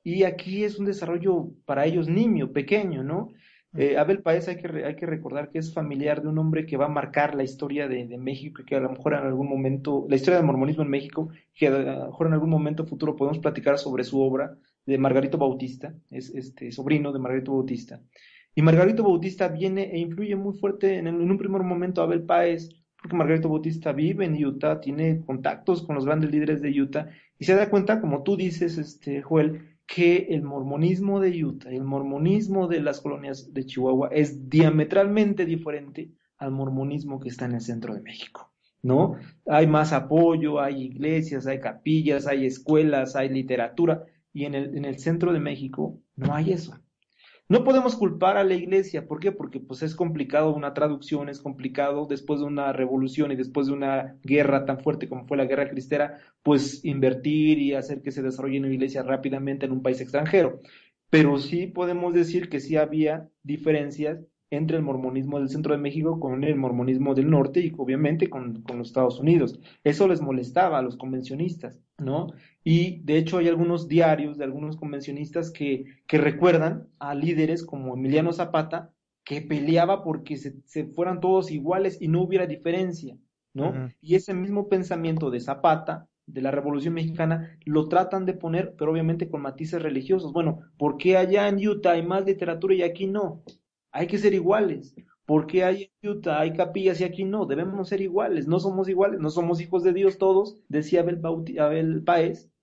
y aquí es un desarrollo para ellos niño, pequeño, ¿no? Eh, Abel Paez hay que, hay que recordar que es familiar de un hombre que va a marcar la historia de, México y que a lo mejor en algún momento, la historia del mormonismo en México, que a lo mejor en algún momento futuro podemos platicar sobre su obra de Margarito Bautista, es este sobrino de Margarito Bautista. Y Margarito Bautista viene e influye muy fuerte en, un primer momento a Abel Páez, porque Margarito Bautista vive en Utah, tiene contactos con los grandes líderes de Utah y se da cuenta, como tú dices, este, Joel, que el mormonismo de Utah, el mormonismo de las colonias de Chihuahua es diametralmente diferente al mormonismo que está en el centro de México, ¿no? Hay más apoyo, hay iglesias, hay capillas, hay escuelas, hay literatura, y en el, en el centro de México no hay eso. No podemos culpar a la iglesia, ¿por qué? Porque pues es complicado una traducción, es complicado después de una revolución y después de una guerra tan fuerte como fue la guerra cristera, pues invertir y hacer que se desarrolle una iglesia rápidamente en un país extranjero. Pero sí podemos decir que sí había diferencias entre el mormonismo del centro de México con el mormonismo del norte y obviamente con, con los Estados Unidos. Eso les molestaba a los convencionistas, ¿no? Y de hecho hay algunos diarios de algunos convencionistas que, que recuerdan a líderes como Emiliano Zapata, que peleaba porque se, se fueran todos iguales y no hubiera diferencia, ¿no? Y ese mismo pensamiento de Zapata, de la Revolución Mexicana, lo tratan de poner, pero obviamente con matices religiosos. Bueno, ¿por qué allá en Utah hay más literatura y aquí no? Hay que ser iguales. ¿Por qué hay en Utah hay capillas y aquí no? Debemos ser iguales. No somos iguales, no somos hijos de Dios todos, decía Abel, Bauti- Abel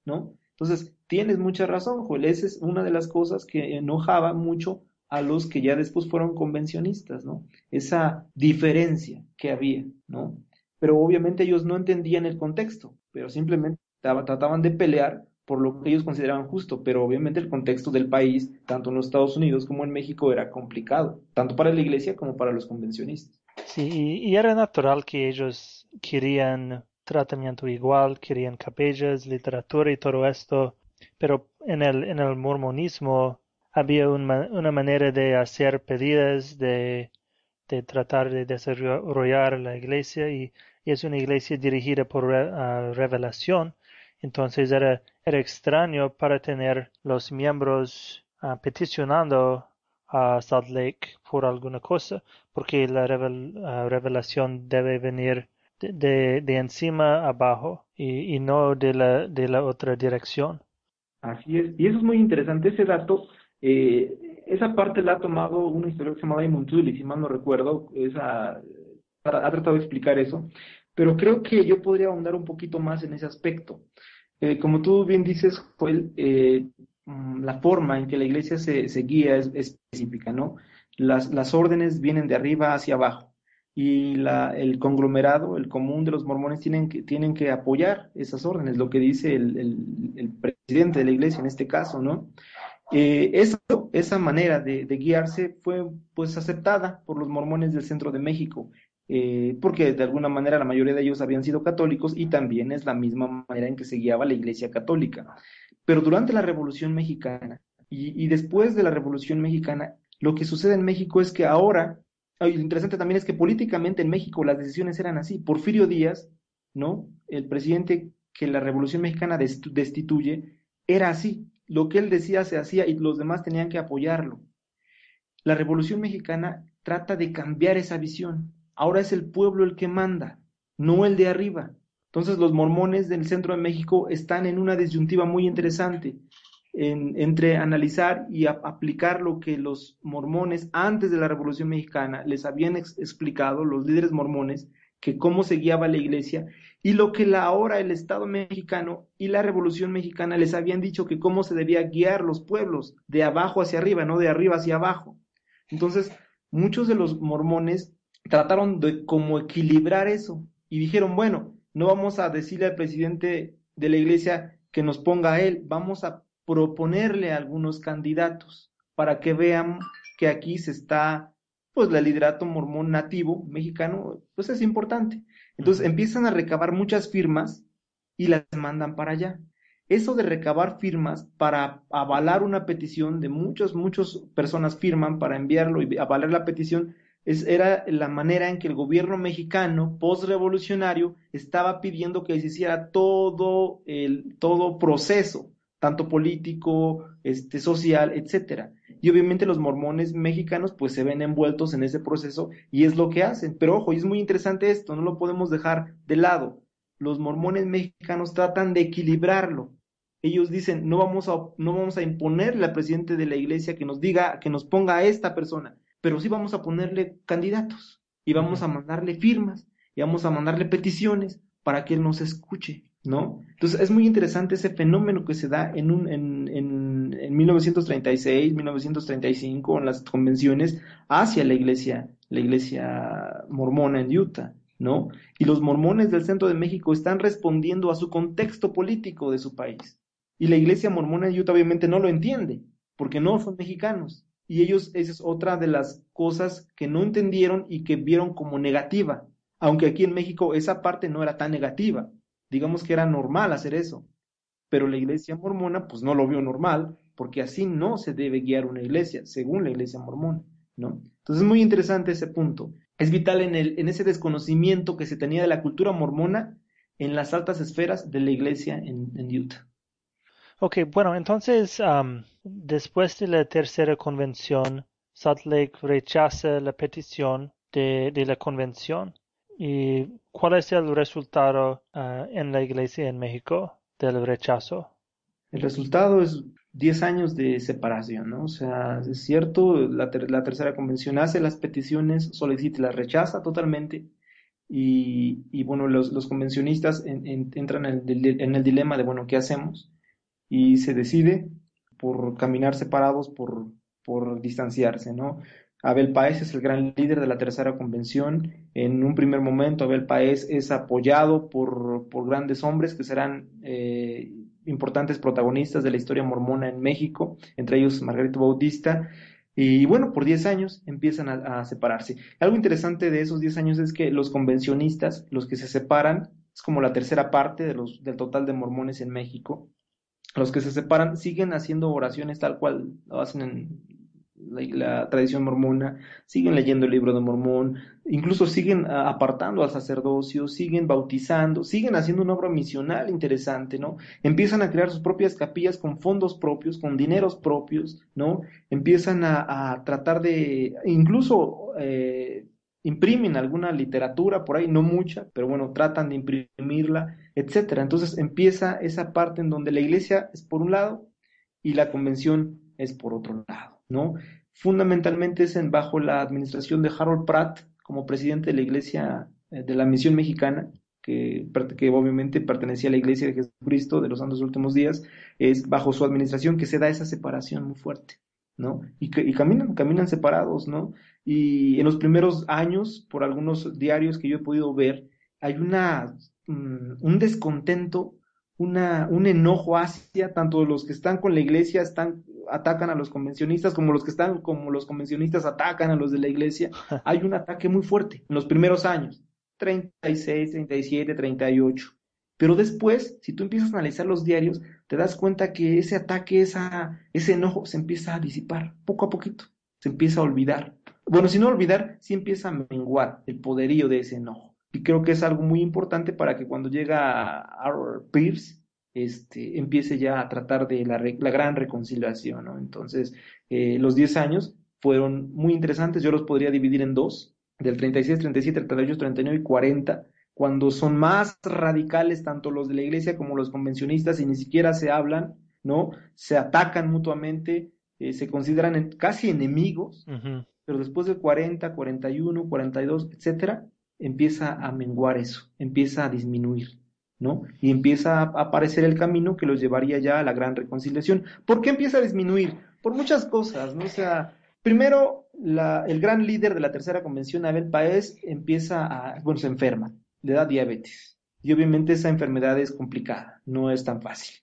¿no? Entonces, tienes mucha razón, Joel. Esa es una de las cosas que enojaba mucho a los que ya después fueron convencionistas, ¿no? Esa diferencia que había, ¿no? Pero obviamente ellos no entendían el contexto, pero simplemente trataban de pelear por lo que ellos consideraban justo, pero obviamente el contexto del país, tanto en los Estados Unidos como en México, era complicado, tanto para la iglesia como para los convencionistas. Sí, y, era natural que ellos querían tratamiento igual, querían capellas, literatura y todo esto, pero en el, en el mormonismo había un ma- una manera de hacer pedidas, de, de tratar de desarrollar la iglesia y, es una iglesia dirigida por ah, revelación, entonces era, extraño para tener los miembros ah, peticionando a Salt Lake por alguna cosa porque la ah, revelación debe venir de, de, de encima abajo y, y no de la, de la otra dirección. Así es, y eso es muy interesante, ese dato, eh, esa parte la ha tomado una historia que se llama Tully, si mal no recuerdo, esa, ha tratado de explicar eso, pero creo que yo podría ahondar un poquito más en ese aspecto. Eh, como tú bien dices, Joel, eh, mm, la forma en que la iglesia se, se guía es, es específica, ¿no? Las, las órdenes vienen de arriba hacia abajo y la, el conglomerado, el común de los mormones tienen que, tienen que apoyar esas órdenes, lo que dice el, el, el presidente de la iglesia en este caso, ¿no? Eh, eso, esa manera de, guiarse fue pues aceptada por los mormones del centro de México, eh, porque de alguna manera la mayoría de ellos habían sido católicos y también es la misma manera en que se guiaba la Iglesia Católica. Pero durante la Revolución Mexicana y, después de la Revolución Mexicana, lo que sucede en México es que ahora, lo interesante también es que políticamente en México las decisiones eran así. Porfirio Díaz, ¿no? El presidente que la Revolución Mexicana destituye, era así lo que él decía se hacía y los demás tenían que apoyarlo. La Revolución Mexicana trata de cambiar esa visión. Ahora es el pueblo el que manda, no el de arriba. Entonces los mormones del centro de México están en una disyuntiva muy interesante entre analizar y aplicar lo que los mormones antes de la Revolución Mexicana les habían explicado, los líderes mormones, que cómo se guiaba la iglesia, y lo que la, ahora el Estado mexicano y la Revolución Mexicana les habían dicho que cómo se debía guiar los pueblos, de abajo hacia arriba, no de arriba hacia abajo. Entonces, muchos de los mormones trataron de como equilibrar eso y dijeron, bueno, no vamos a decirle al presidente de la iglesia que nos ponga a él, vamos a proponerle a algunos candidatos para que vean que aquí se está, pues, el liderato mormón nativo mexicano, pues es importante. Entonces empiezan a recabar muchas firmas y las mandan para allá. Eso de recabar firmas para avalar una petición de muchas, muchas personas firman para enviarlo y avalar la petición, es, era la manera en que el gobierno mexicano postrevolucionario estaba pidiendo que se hiciera todo el todo proceso, tanto político, este, social, etcétera. Y obviamente los mormones mexicanos pues se ven envueltos en ese proceso y es lo que hacen. Pero ojo, y es muy interesante esto, no lo podemos dejar de lado. Los mormones mexicanos tratan de equilibrarlo. Ellos dicen, no vamos a, no vamos a imponerle al presidente de la iglesia que nos diga, que nos ponga a esta persona, pero sí vamos a ponerle candidatos y vamos a mandarle firmas y vamos a mandarle peticiones para que él nos escuche. ¿no? Entonces es muy interesante ese fenómeno que se da en, un, en, en, en 1936, 1935, en las convenciones hacia la iglesia, la iglesia mormona en Utah, ¿no? Y los mormones del centro de México están respondiendo a su contexto político de su país. Y la iglesia mormona en Utah obviamente no lo entiende, porque no son mexicanos. Y ellos, esa es otra de las cosas que no entendieron y que vieron como negativa, aunque aquí en México esa parte no era tan negativa digamos que era normal hacer eso. Pero la iglesia mormona, pues no lo vio normal, porque así no se debe guiar una iglesia, según la iglesia mormona, ¿no? Entonces es muy interesante ese punto. Es vital en, el, en ese desconocimiento que se tenía de la cultura mormona en las altas esferas de la iglesia en, Utah. Ok, bueno, entonces, después de la tercera convención, Salt Lake rechaza la petición de, de la convención ¿Y cuál es el resultado ah, en la iglesia en México del rechazo? El resultado es 10 años de separación, ¿no? O sea, es cierto, la, tercera convención hace las peticiones, solicita y las rechaza totalmente. Y, bueno, los, convencionistas entran en el, en el, dilema de, bueno, ¿qué hacemos? Y se decide por caminar separados, por, por distanciarse, ¿no? Abel Paez es el gran líder de la tercera convención. En un primer momento, Abel Paez es apoyado por, grandes hombres que serán eh, importantes protagonistas de la historia mormona en México, entre ellos Margarito Bautista. Y bueno, por 10 años empiezan a, separarse. Algo interesante de esos 10 años es que los convencionistas, los que se separan, es como la tercera parte de los, del total de mormones en México. Los que se separan siguen haciendo oraciones tal cual lo hacen en, la, tradición mormona, siguen leyendo el libro de Mormón, incluso siguen ah, apartando al sacerdocio, siguen bautizando, siguen haciendo una obra misional interesante, ¿no? Empiezan a crear sus propias capillas con fondos propios, con dineros propios, ¿no? Empiezan a, tratar de, incluso eh, imprimen alguna literatura por ahí, no mucha, pero bueno, tratan de imprimirla, etcétera. Entonces empieza esa parte en donde la iglesia es por un lado y la convención es por otro lado. ¿no? Fundamentalmente es en, bajo la administración de Harold Pratt como presidente de la Iglesia eh, de la Misión Mexicana, que, que, obviamente pertenecía a la Iglesia de Jesucristo de los Santos Últimos Días, es bajo su administración que se da esa separación muy fuerte, ¿no? Y, que, y caminan, caminan separados, ¿no? Y en los primeros años, por algunos diarios que yo he podido ver, hay una, mm, un descontento, una, un enojo hacia tanto los que están con la iglesia, están atacan a los convencionistas, como los que están, como los convencionistas atacan a los de la iglesia, [laughs] hay un ataque muy fuerte en los primeros años, 36, 37, 38. Pero después, si tú empiezas a analizar los diarios, te das cuenta que ese ataque, ese enojo se empieza a disipar poco a poquito, se empieza a olvidar. Bueno, si no olvidar, sí empieza a menguar el poderío de ese enojo. Y creo que es algo muy importante para que cuando llega a Pierce, este, empiece ya a tratar de la, la gran reconciliación, ¿no? Entonces, eh, los 10 años fueron muy interesantes, yo los podría dividir en dos, del 36, 37, 38, 39 y 40, cuando son más radicales tanto los de la iglesia como los convencionistas y ni siquiera se hablan, ¿no? Se atacan mutuamente, eh, se consideran casi enemigos, pero después del 40, 41, 42, etcétera, empieza a menguar eso, empieza a disminuir. ¿no? Y empieza a aparecer el camino que los llevaría ya a la gran reconciliación. ¿Por qué empieza a disminuir? Por muchas cosas, ¿no? O sea, primero, la, el gran líder de la tercera convención, Abel Paez, empieza a, bueno, se enferma, le da diabetes. Y obviamente esa enfermedad es complicada, no es tan fácil,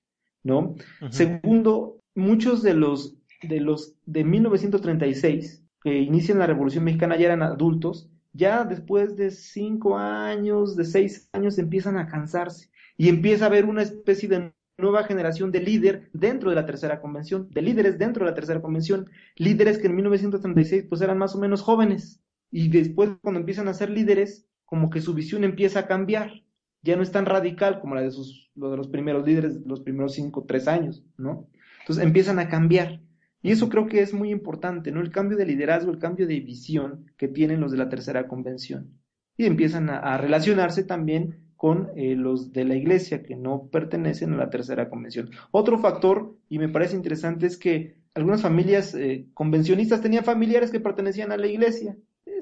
¿no? Segundo, muchos de los, de los de 1936 que inician la Revolución Mexicana ya eran adultos ya después de cinco años, de seis años, empiezan a cansarse y empieza a haber una especie de nueva generación de líder dentro de la tercera convención, de líderes dentro de la tercera convención, líderes que en 1936 pues eran más o menos jóvenes y después cuando empiezan a ser líderes, como que su visión empieza a cambiar, ya no es tan radical como la de sus, de los primeros líderes, los primeros cinco, tres años, ¿no? Entonces empiezan a cambiar y eso creo que es muy importante, ¿no? El cambio de liderazgo, el cambio de visión que tienen los de la tercera convención. Y empiezan a, relacionarse también con eh, los de la iglesia que no pertenecen a la tercera convención. Otro factor, y me parece interesante, es que algunas familias eh, convencionistas tenían familiares que pertenecían a la iglesia.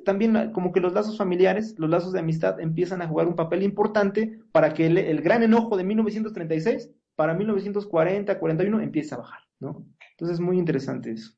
También como que los lazos familiares, los lazos de amistad empiezan a jugar un papel importante para que el, el gran enojo de 1936 para 1940, 41 empiece a bajar, ¿no? Entonces es muy interesante eso.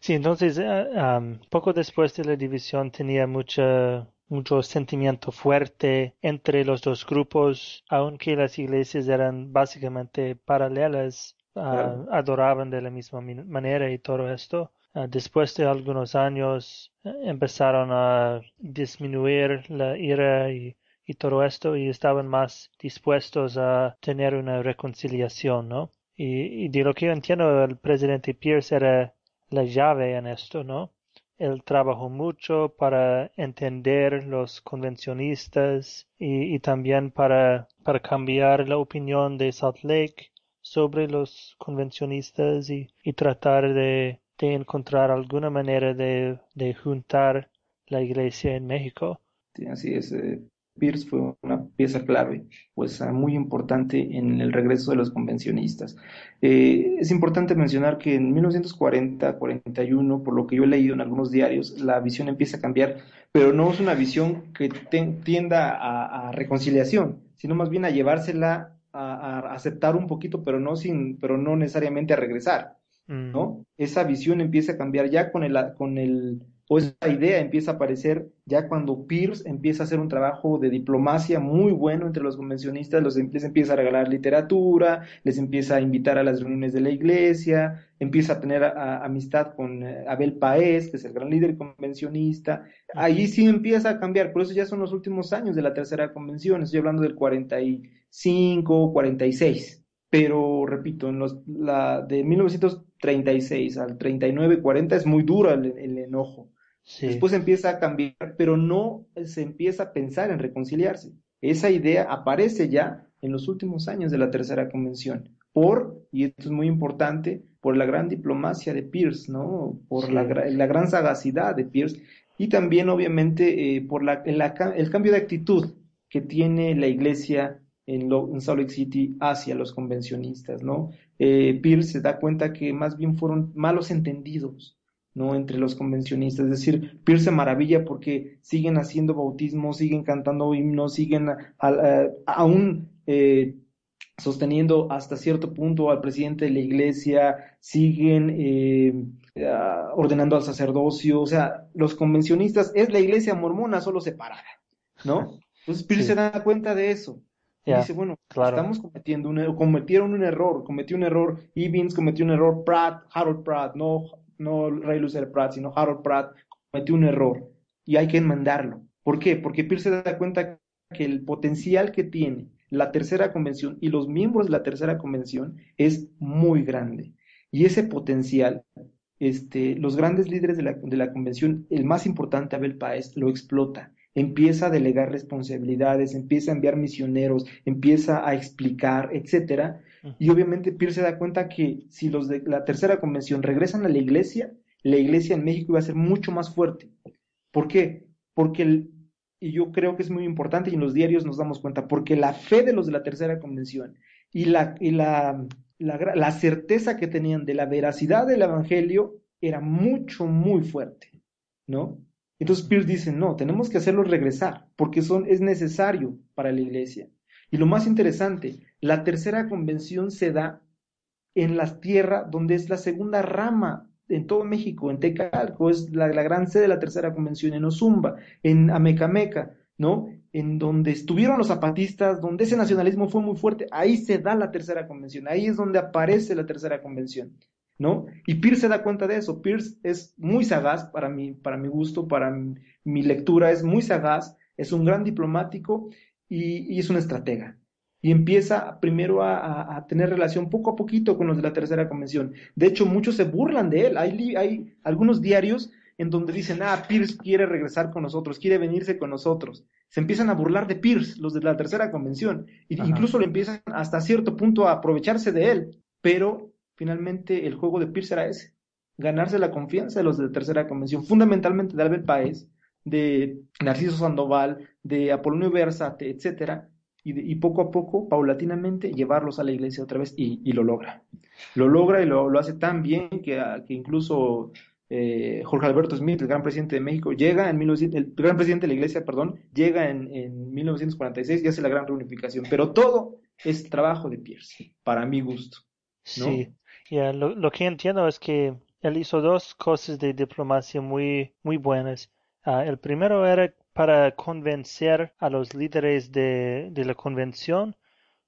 Sí, entonces eh, poco después de la división tenía mucha, mucho sentimiento fuerte entre los dos grupos, aunque las iglesias eran básicamente paralelas, ah, adoraban de la misma manera y todo esto. Ah, después de algunos años eh, empezaron a disminuir la ira y, y todo esto y estaban más dispuestos a tener una reconciliación, ¿no? Y, de lo que yo entiendo, el presidente Pierce era la llave en esto, ¿no? Él trabajó mucho para entender los convencionistas y, también para, para cambiar la opinión de Salt Lake sobre los convencionistas y, tratar de, de, encontrar alguna manera de, de, juntar la iglesia en México. Sí, así es. Eh, Pierce fue una pieza clave, pues ah, muy importante en el regreso de los convencionistas. Eh, es importante mencionar que en 1940-41, por lo que yo he leído en algunos diarios, la visión empieza a cambiar, pero no es una visión que tienda a, reconciliación, sino más bien a llevársela a, aceptar un poquito, pero no sin, pero no necesariamente a regresar, ¿no? Esa visión empieza a cambiar ya con el, con el o esa idea empieza a aparecer ya cuando Pierce empieza a hacer un trabajo de diplomacia muy bueno entre los convencionistas, los, les empieza a regalar literatura, les empieza a invitar a las reuniones de la iglesia, empieza a tener amistad con eh, Abel Paez, que es el gran líder convencionista. Ahí sí empieza a cambiar, por eso ya son los últimos años de la tercera convención, estoy hablando del 45, 46. Pero repito, en los, la, de 1936 al 39, 40 es muy duro el enojo Después empieza a cambiar, pero no se empieza a pensar en reconciliarse. Esa idea aparece ya en los últimos años de la tercera convención, por, y esto es muy importante, por la gran diplomacia de Pierce, ¿no? Por la, gran sagacidad de Pierce y también obviamente eh, por la, el cambio de actitud que tiene la iglesia en, en, Salt Lake City hacia los convencionistas, ¿no? Eh, Pierce se da cuenta que más bien fueron malos entendidos, ¿no? Entre los convencionistas. Es decir, Pierce se maravilla porque siguen haciendo bautismo, siguen cantando himnos, siguen aún eh, sosteniendo hasta cierto punto al presidente de la iglesia, siguen eh, ordenando al sacerdocio. O sea, los convencionistas es la iglesia mormona solo separada, ¿no? Entonces Pierce se da cuenta de eso. Y dice, bueno, estamos cometiendo un, cometieron un error, cometió un error, Evans cometió un error, Pratt, Harold Pratt, no, no Ray Lucer Pratt, sino Harold Pratt cometió un error y hay que enmendarlo. ¿Por qué? Porque Pierce se da cuenta que el potencial que tiene la tercera convención y los miembros de la tercera convención es muy grande. Y ese potencial, este, los grandes líderes de la, de la convención, el más importante, Abel Páez, lo explota empieza a delegar responsabilidades, empieza a enviar misioneros, empieza a explicar, etcétera. Y obviamente Pierce se da cuenta que si los de la tercera convención regresan a la iglesia, la iglesia en México iba a ser mucho más fuerte. ¿Por qué? Porque, y yo creo que es muy importante y en los diarios nos damos cuenta, porque la fe de los de la tercera convención y la, y la, la, la certeza que tenían de la veracidad del evangelio era mucho, muy fuerte, ¿no? Entonces Pierce dice, no, tenemos que hacerlos regresar, porque son, es necesario para la iglesia. Y lo más interesante, la tercera convención se da en la tierra donde es la segunda rama en todo México, en Tecalco, es la, gran sede de la tercera convención, en Ozumba, en Amecameca, ¿no? En donde estuvieron los zapatistas, donde ese nacionalismo fue muy fuerte, ahí se da la tercera convención, ahí es donde aparece la tercera convención. ¿No? Y Pierce se da cuenta de eso. Pierce es muy sagaz para mi, para mi gusto, para mi, lectura, es muy sagaz, es un gran diplomático y, es un estratega. Y empieza primero a, tener relación poco a poquito con los de la tercera convención. De hecho, muchos se burlan de él. Hay, hay algunos diarios en donde dicen, ah, Pierce quiere regresar con nosotros, quiere venirse con nosotros. Se empiezan a burlar de Pierce, los de la tercera convención, e incluso le empiezan hasta cierto punto a aprovecharse de él. Pero finalmente el juego de Pierce era ese, ganarse la confianza de los de la tercera convención, fundamentalmente de Albert Paez, de Narciso Sandoval, de Apolonio Versate, etcétera, y, poco a poco, paulatinamente, llevarlos a la iglesia otra vez y, lo logra. Lo logra y lo, hace tan bien que, incluso eh, Jorge Alberto Smith, el gran presidente de México, llega en el gran presidente de la iglesia, perdón, llega en, en 1946 y hace la gran reunificación. Pero todo es trabajo de Pierce, para mi gusto. Sí, lo, que entiendo es que él hizo dos cosas de diplomacia muy, muy buenas. Ah, el primero era para convencer a los líderes de, de la convención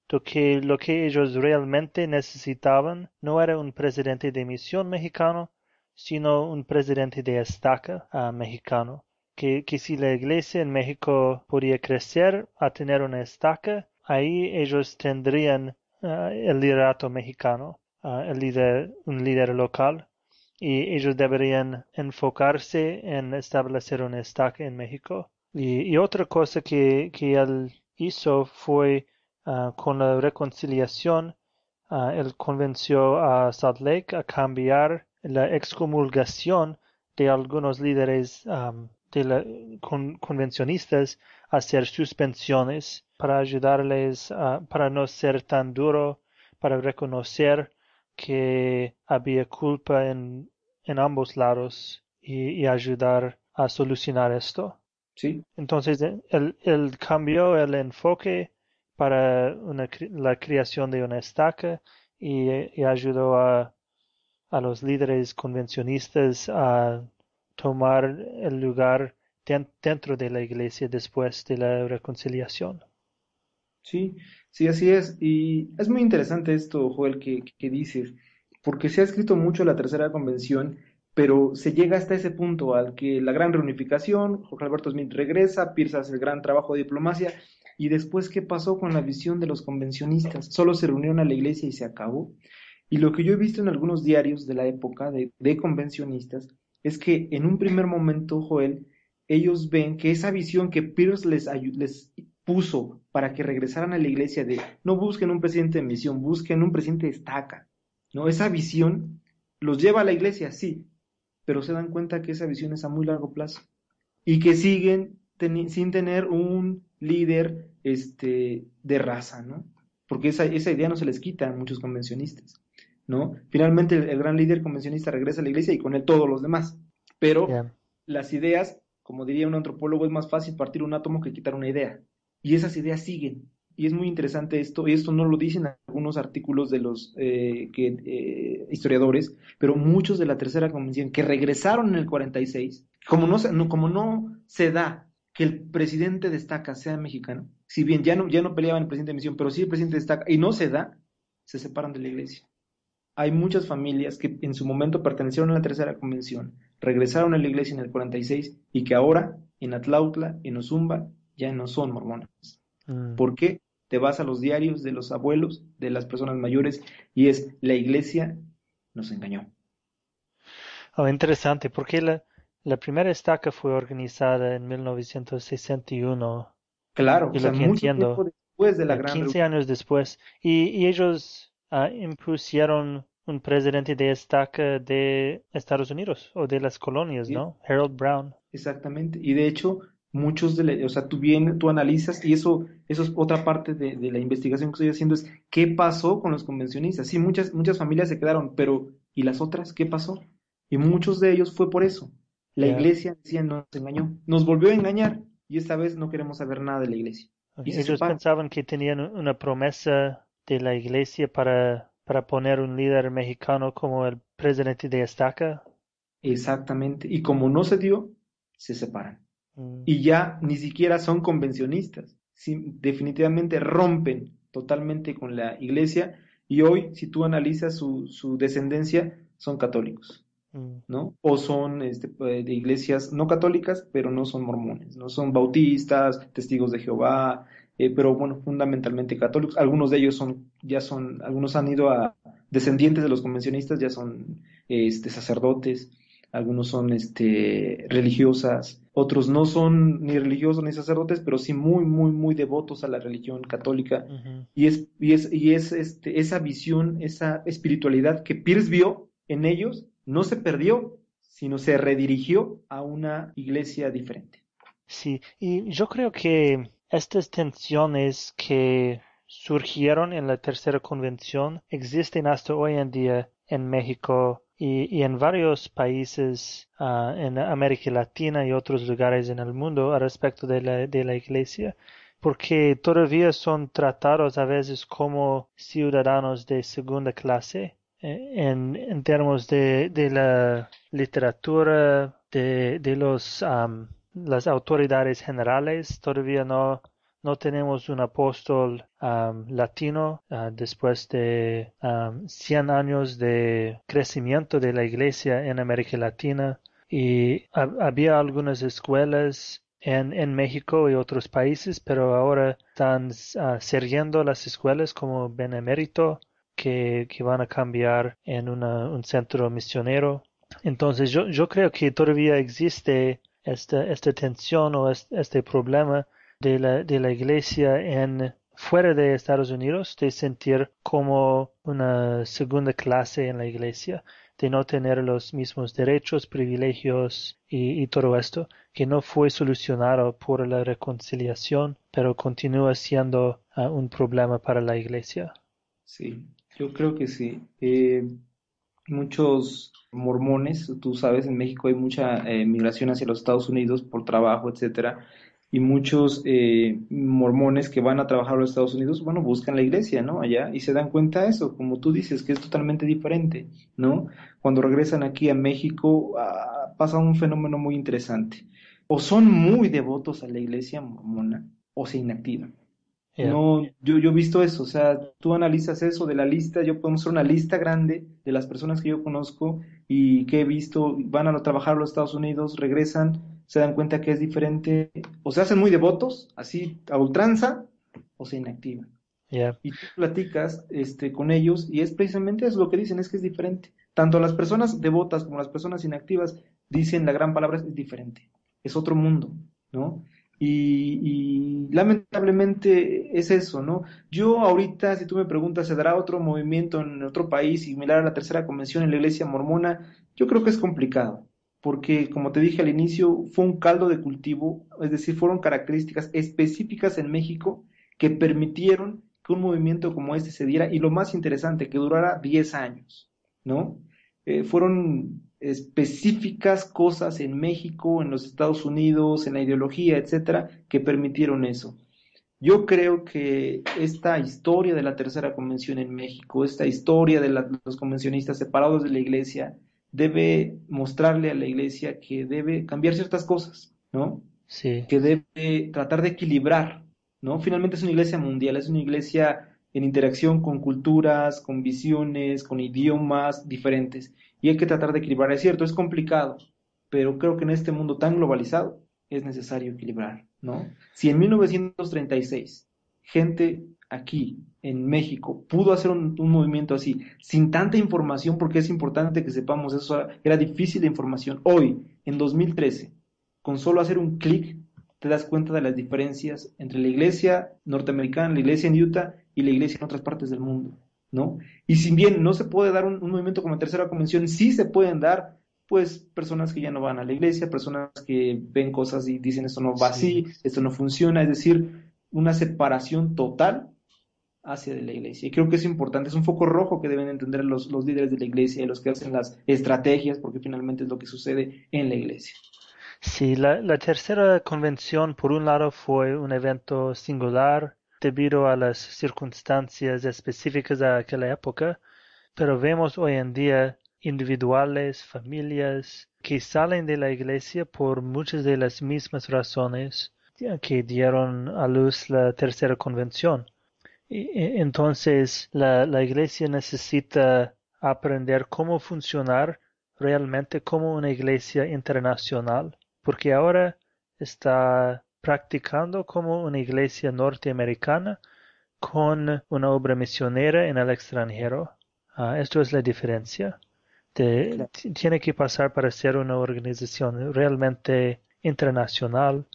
de que lo que ellos realmente necesitaban no era un presidente de misión mexicano, sino un presidente de estaca ah, mexicano. Que, que, si la iglesia en México podía crecer a tener una estaca, ahí ellos tendrían ah, el liderato mexicano el líder, un líder local y ellos deberían enfocarse en establecer un estaca en México. Y, otra cosa que, que, él hizo fue ah, con la reconciliación, uh, él convenció a Salt Lake a cambiar la excomulgación de algunos líderes de la, convencionistas a hacer suspensiones para ayudarles para no ser tan duro, para reconocer que había culpa en, en ambos lados y, ayudar a solucionar esto. Sí. Entonces, él, cambió el enfoque para la creación de una estaca y, ayudó a, a, los líderes convencionistas a tomar el lugar dentro de la iglesia después de la reconciliación. Sí, sí, así es. Y es muy interesante esto, Joel, que, que dices, porque se ha escrito mucho la tercera convención, pero se llega hasta ese punto al que la gran reunificación, Jorge Alberto Smith regresa, Pierce hace el gran trabajo de diplomacia, y después, ¿qué pasó con la visión de los convencionistas? Solo se reunieron a la iglesia y se acabó. Y lo que yo he visto en algunos diarios de la época de, de convencionistas es que en un primer momento, Joel, ellos ven que esa visión que Pierce les, les puso para que regresaran a la iglesia de no busquen un presidente de misión, busquen un presidente de estaca. ¿no? Esa visión los lleva a la iglesia, sí, pero se dan cuenta que esa visión es a muy largo plazo y que siguen sin tener un líder este, de raza, ¿no? Porque esa, esa idea no se les quita a muchos convencionistas, ¿no? Finalmente el, gran líder convencionista regresa a la iglesia y con él todos los demás, pero las ideas, como diría un antropólogo, es más fácil partir un átomo que quitar una idea y esas ideas siguen. Y es muy interesante esto, y esto no lo dicen algunos artículos de los eh, que, eh, historiadores, pero muchos de la tercera convención que regresaron en el 46, como no, como no se da que el presidente destaca sea mexicano, si bien ya no, ya no peleaban el presidente de misión, pero si el presidente destaca y no se da, se separan de la iglesia. Hay muchas familias que en su momento pertenecieron a la tercera convención, regresaron a la iglesia en el 46 y que ahora en Atlautla, en Ozumba, ya no son mormones. Mm. ¿Por qué? Te vas a los diarios de los abuelos, de las personas mayores, y es la iglesia nos engañó. Oh, interesante, porque la, la primera estaca fue organizada en 1961. Claro, o sea, mucho tiempo después de la gran 15 años después. Y, ellos uh, impusieron un presidente de estaca de Estados Unidos o de las colonias, ¿no? Harold Brown. Exactamente. Y de hecho, muchos de, o sea, tú vienes, tú analizas y eso, eso es otra parte de, de, la investigación que estoy haciendo es qué pasó con los convencionistas. Sí, muchas, muchas familias se quedaron, pero ¿y las otras? ¿Qué pasó? Y muchos de ellos fue por eso. La iglesia decía nos engañó, nos volvió a engañar y esta vez no queremos saber nada de la iglesia. Y ellos pensaban que tenían una promesa de la iglesia para, para poner un líder mexicano como el presidente de Estaca. Exactamente. Y como no se dio, se separan. Mm. Y ya ni siquiera son convencionistas. definitivamente rompen totalmente con la iglesia. Y hoy, si tú analizas su, su descendencia, son católicos. Mm. ¿no? O son este, eh, de iglesias no católicas, pero no son mormones, no son bautistas, testigos de Jehová, eh, pero bueno, fundamentalmente católicos. Algunos de ellos son, ya son, algunos han ido a descendientes de los convencionistas, ya son este, sacerdotes, algunos son este, religiosas, otros no son ni religiosos ni sacerdotes, pero sí muy, muy, muy devotos a la religión católica. Y es, y es, y es este, esa visión, esa espiritualidad que Pierce vio en ellos, no se perdió, sino se redirigió a una iglesia diferente. Sí, y yo creo que estas tensiones que surgieron en la tercera convención existen hasta hoy en día en México y, en varios países ah, en América Latina y otros lugares en el mundo a respecto de la, de la iglesia porque todavía son tratados a veces como ciudadanos de segunda clase en, en términos de, de, la literatura, de, de los, las autoridades generales, todavía no, no tenemos un apóstol latino ah, después de 100 años de crecimiento de la iglesia en América Latina y había algunas escuelas en, en, México y otros países, pero ahora están uh, cerrando las escuelas como benemérito que, van a cambiar en un centro misionero. Entonces yo, yo creo que todavía existe esta, esta tensión o este, problema de la, de la iglesia en fuera de Estados Unidos de sentir como una segunda clase en la iglesia, de no tener los mismos derechos, privilegios y, todo esto, que no fue solucionado por la reconciliación, pero continúa siendo ah, un problema para la iglesia. Sí, yo creo que sí. Eh, muchos mormones, tú sabes, en México hay mucha eh, migración hacia los Estados Unidos por trabajo, etcétera, y muchos eh, mormones que van a trabajar a los Estados Unidos, bueno, buscan la iglesia, ¿no? Allá y se dan cuenta de eso, como tú dices, que es totalmente diferente, ¿no? Cuando regresan aquí a México ah, pasa un fenómeno muy interesante. O son muy devotos a la iglesia mormona o se inactivan. No, yo, yo he visto eso, o sea, tú analizas eso de la lista, yo puedo hacer una lista grande de las personas que yo conozco y que he visto, van a trabajar a los Estados Unidos, regresan, se dan cuenta que es diferente, o se hacen muy devotos, así a ultranza, o se inactivan. Y tú platicas este, con ellos y es precisamente eso lo que dicen, es que es diferente. Tanto las personas devotas como las personas inactivas dicen la gran palabra es diferente, es otro mundo, ¿no? Y, lamentablemente es eso, ¿no? Yo ahorita, si tú me preguntas, ¿se dará otro movimiento en otro país similar a la tercera convención en la iglesia mormona? Yo creo que es complicado, porque como te dije al inicio, fue un caldo de cultivo, es decir, fueron características específicas en México que permitieron que un movimiento como este se diera y lo más interesante, que durara 10 años, ¿no? Eh, fueron específicas cosas en México, en los Estados Unidos, en la ideología, etcétera, que permitieron eso. Yo creo que esta historia de la tercera convención en México, esta historia de los convencionistas separados de la iglesia, debe mostrarle a la iglesia que debe cambiar ciertas cosas, ¿no? que debe tratar de equilibrar, ¿no? Finalmente es una iglesia mundial, es una iglesia en interacción con culturas, con visiones, con idiomas diferentes. Y hay que tratar de equilibrar. Es cierto, es complicado, pero creo que en este mundo tan globalizado es necesario equilibrar, ¿no? Si en 1936 gente aquí en México pudo hacer un, movimiento así, sin tanta información, porque es importante que sepamos eso, era difícil la información. Hoy, en 2013, con solo hacer un clic, te das cuenta de las diferencias entre la iglesia norteamericana, la iglesia en Utah y la iglesia en otras partes del mundo, ¿no? Y si bien no se puede dar un, movimiento como la tercera convención, sí se pueden dar, pues, personas que ya no van a la iglesia, personas que ven cosas y dicen esto no va así, esto no funciona, es decir, una separación total hacia de la iglesia. Y creo que es importante, es un foco rojo que deben entender los, los líderes de la iglesia y los que hacen las estrategias, porque finalmente es lo que sucede en la iglesia. Sí, la, tercera convención, por un lado, fue un evento singular debido a las circunstancias específicas de aquella época, pero vemos hoy en día individuales, familias que salen de la iglesia por muchas de las mismas razones que dieron a luz la tercera convención. E, entonces, la, la iglesia necesita aprender cómo funcionar realmente como una iglesia internacional porque ahora está practicando como una iglesia norteamericana con una obra misionera en el extranjero. Ah, esto es la diferencia. tiene que pasar para ser una organización realmente internacional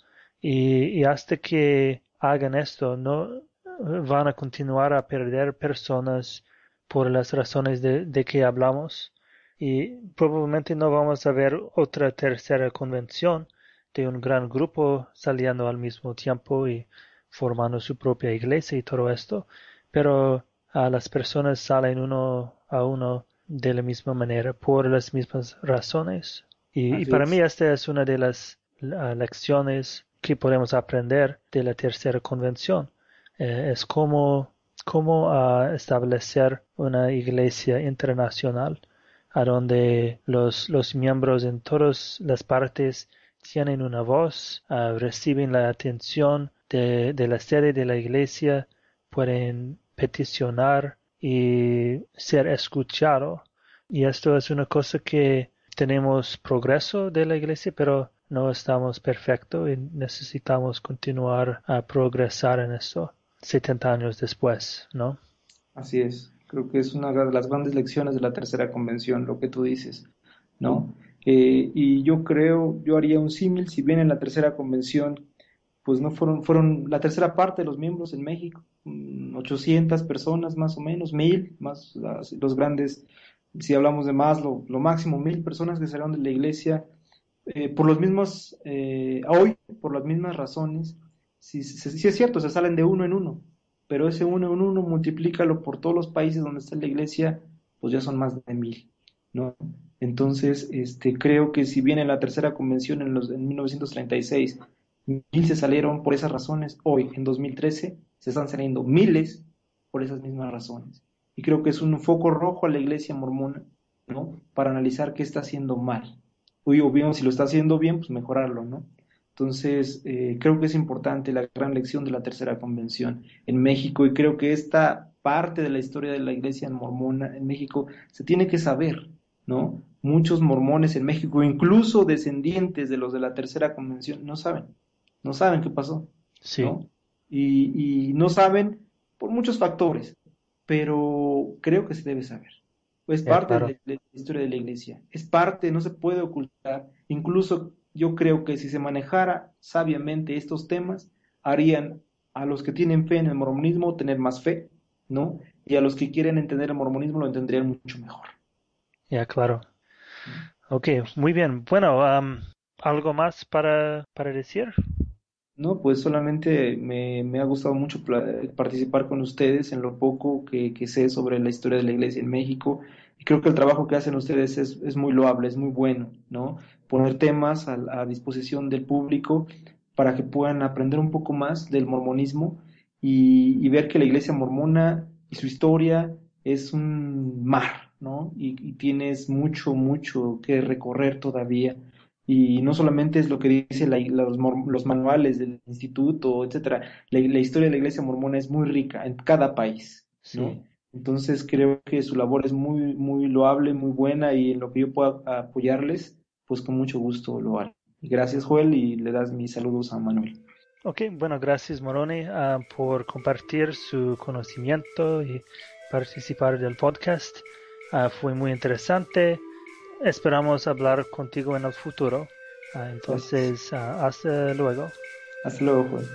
y, hasta que hagan esto no van a continuar a perder personas por las razones de que hablamos y probablemente no vamos a ver otra tercera convención de un gran grupo saliendo al mismo tiempo y formando su propia iglesia y todo esto, pero a las personas salen uno a uno de la misma manera por las mismas razones. Y, para mí esta es una de las lecciones que podemos aprender de la tercera convención. Eh, es cómo, cómo ah, establecer una iglesia internacional a donde los, los miembros en todas las partes tienen una voz, uh, reciben la atención de, de, la sede de la iglesia, pueden peticionar y ser escuchado. Y esto es una cosa que tenemos progreso de la iglesia, pero no estamos perfectos y necesitamos continuar a progresar en esto 70 años después, ¿no? Así es. Creo que es una de las grandes lecciones de la tercera convención, lo que tú dices, ¿no? Eh, y yo creo, yo haría un símil, si bien en la tercera convención, pues no fueron, fueron la tercera parte de los miembros en México, 800 mm, personas más o menos, mil, más los grandes, si hablamos de más, lo, máximo, mil personas que salieron de la iglesia, eh, por los mismos, eh, hoy, por las mismas razones, si, si, es cierto, se salen de uno en uno, pero ese uno en uno, multiplícalo por todos los países donde está la iglesia, pues ya son más de mil, ¿no? Entonces, este, creo que si bien en la tercera convención en, los, en 1936 mil se salieron por esas razones, hoy, en 2013, se están saliendo miles por esas mismas razones. Y creo que es un foco rojo a la iglesia mormona, ¿no? Para analizar qué está haciendo mal. O bien, si lo está haciendo bien, pues mejorarlo, ¿no? Entonces, eh, creo que es importante la gran lección de la tercera convención en México y creo que esta parte de la historia de la iglesia mormona en México se tiene que saber, ¿no? Muchos mormones en México, incluso descendientes de los de la tercera convención, no saben, no saben qué pasó, sí. ¿no? Y, no saben por muchos factores, pero creo que se debe saber. Es parte de la historia de la iglesia, es parte, no se puede ocultar, incluso yo creo que si se manejara sabiamente estos temas, harían a los que tienen fe en el mormonismo tener más fe, ¿no? Y a los que quieren entender el mormonismo lo entenderían mucho mejor. Ya, claro. Ok, muy bien. Bueno, ¿algo más para, para decir? No, pues solamente me, me ha gustado mucho participar con ustedes en lo poco que, que, sé sobre la historia de la iglesia en México. Creo que el trabajo que hacen ustedes es, muy loable, es muy bueno, ¿no? poner temas a, disposición del público para que puedan aprender un poco más del mormonismo y, ver que la iglesia mormona y su historia es un mar, ¿no? Y, tienes mucho, mucho que recorrer todavía Y no solamente es lo que dice la- los, los manuales del instituto, etcétera. La, historia de la iglesia mormona es muy rica en cada país, ¿no? Entonces creo que su labor es muy, muy loable, muy buena y en lo que yo pueda apoyarles, pues con mucho gusto lo haré. Gracias, Joel, y le das mis saludos a Manuel. Ok, bueno, gracias Moroni ah, por compartir su conocimiento y participar del podcast. Ah, fue muy interesante. Esperamos hablar contigo en el futuro. Ah, entonces, hasta luego. Hasta luego, Joel.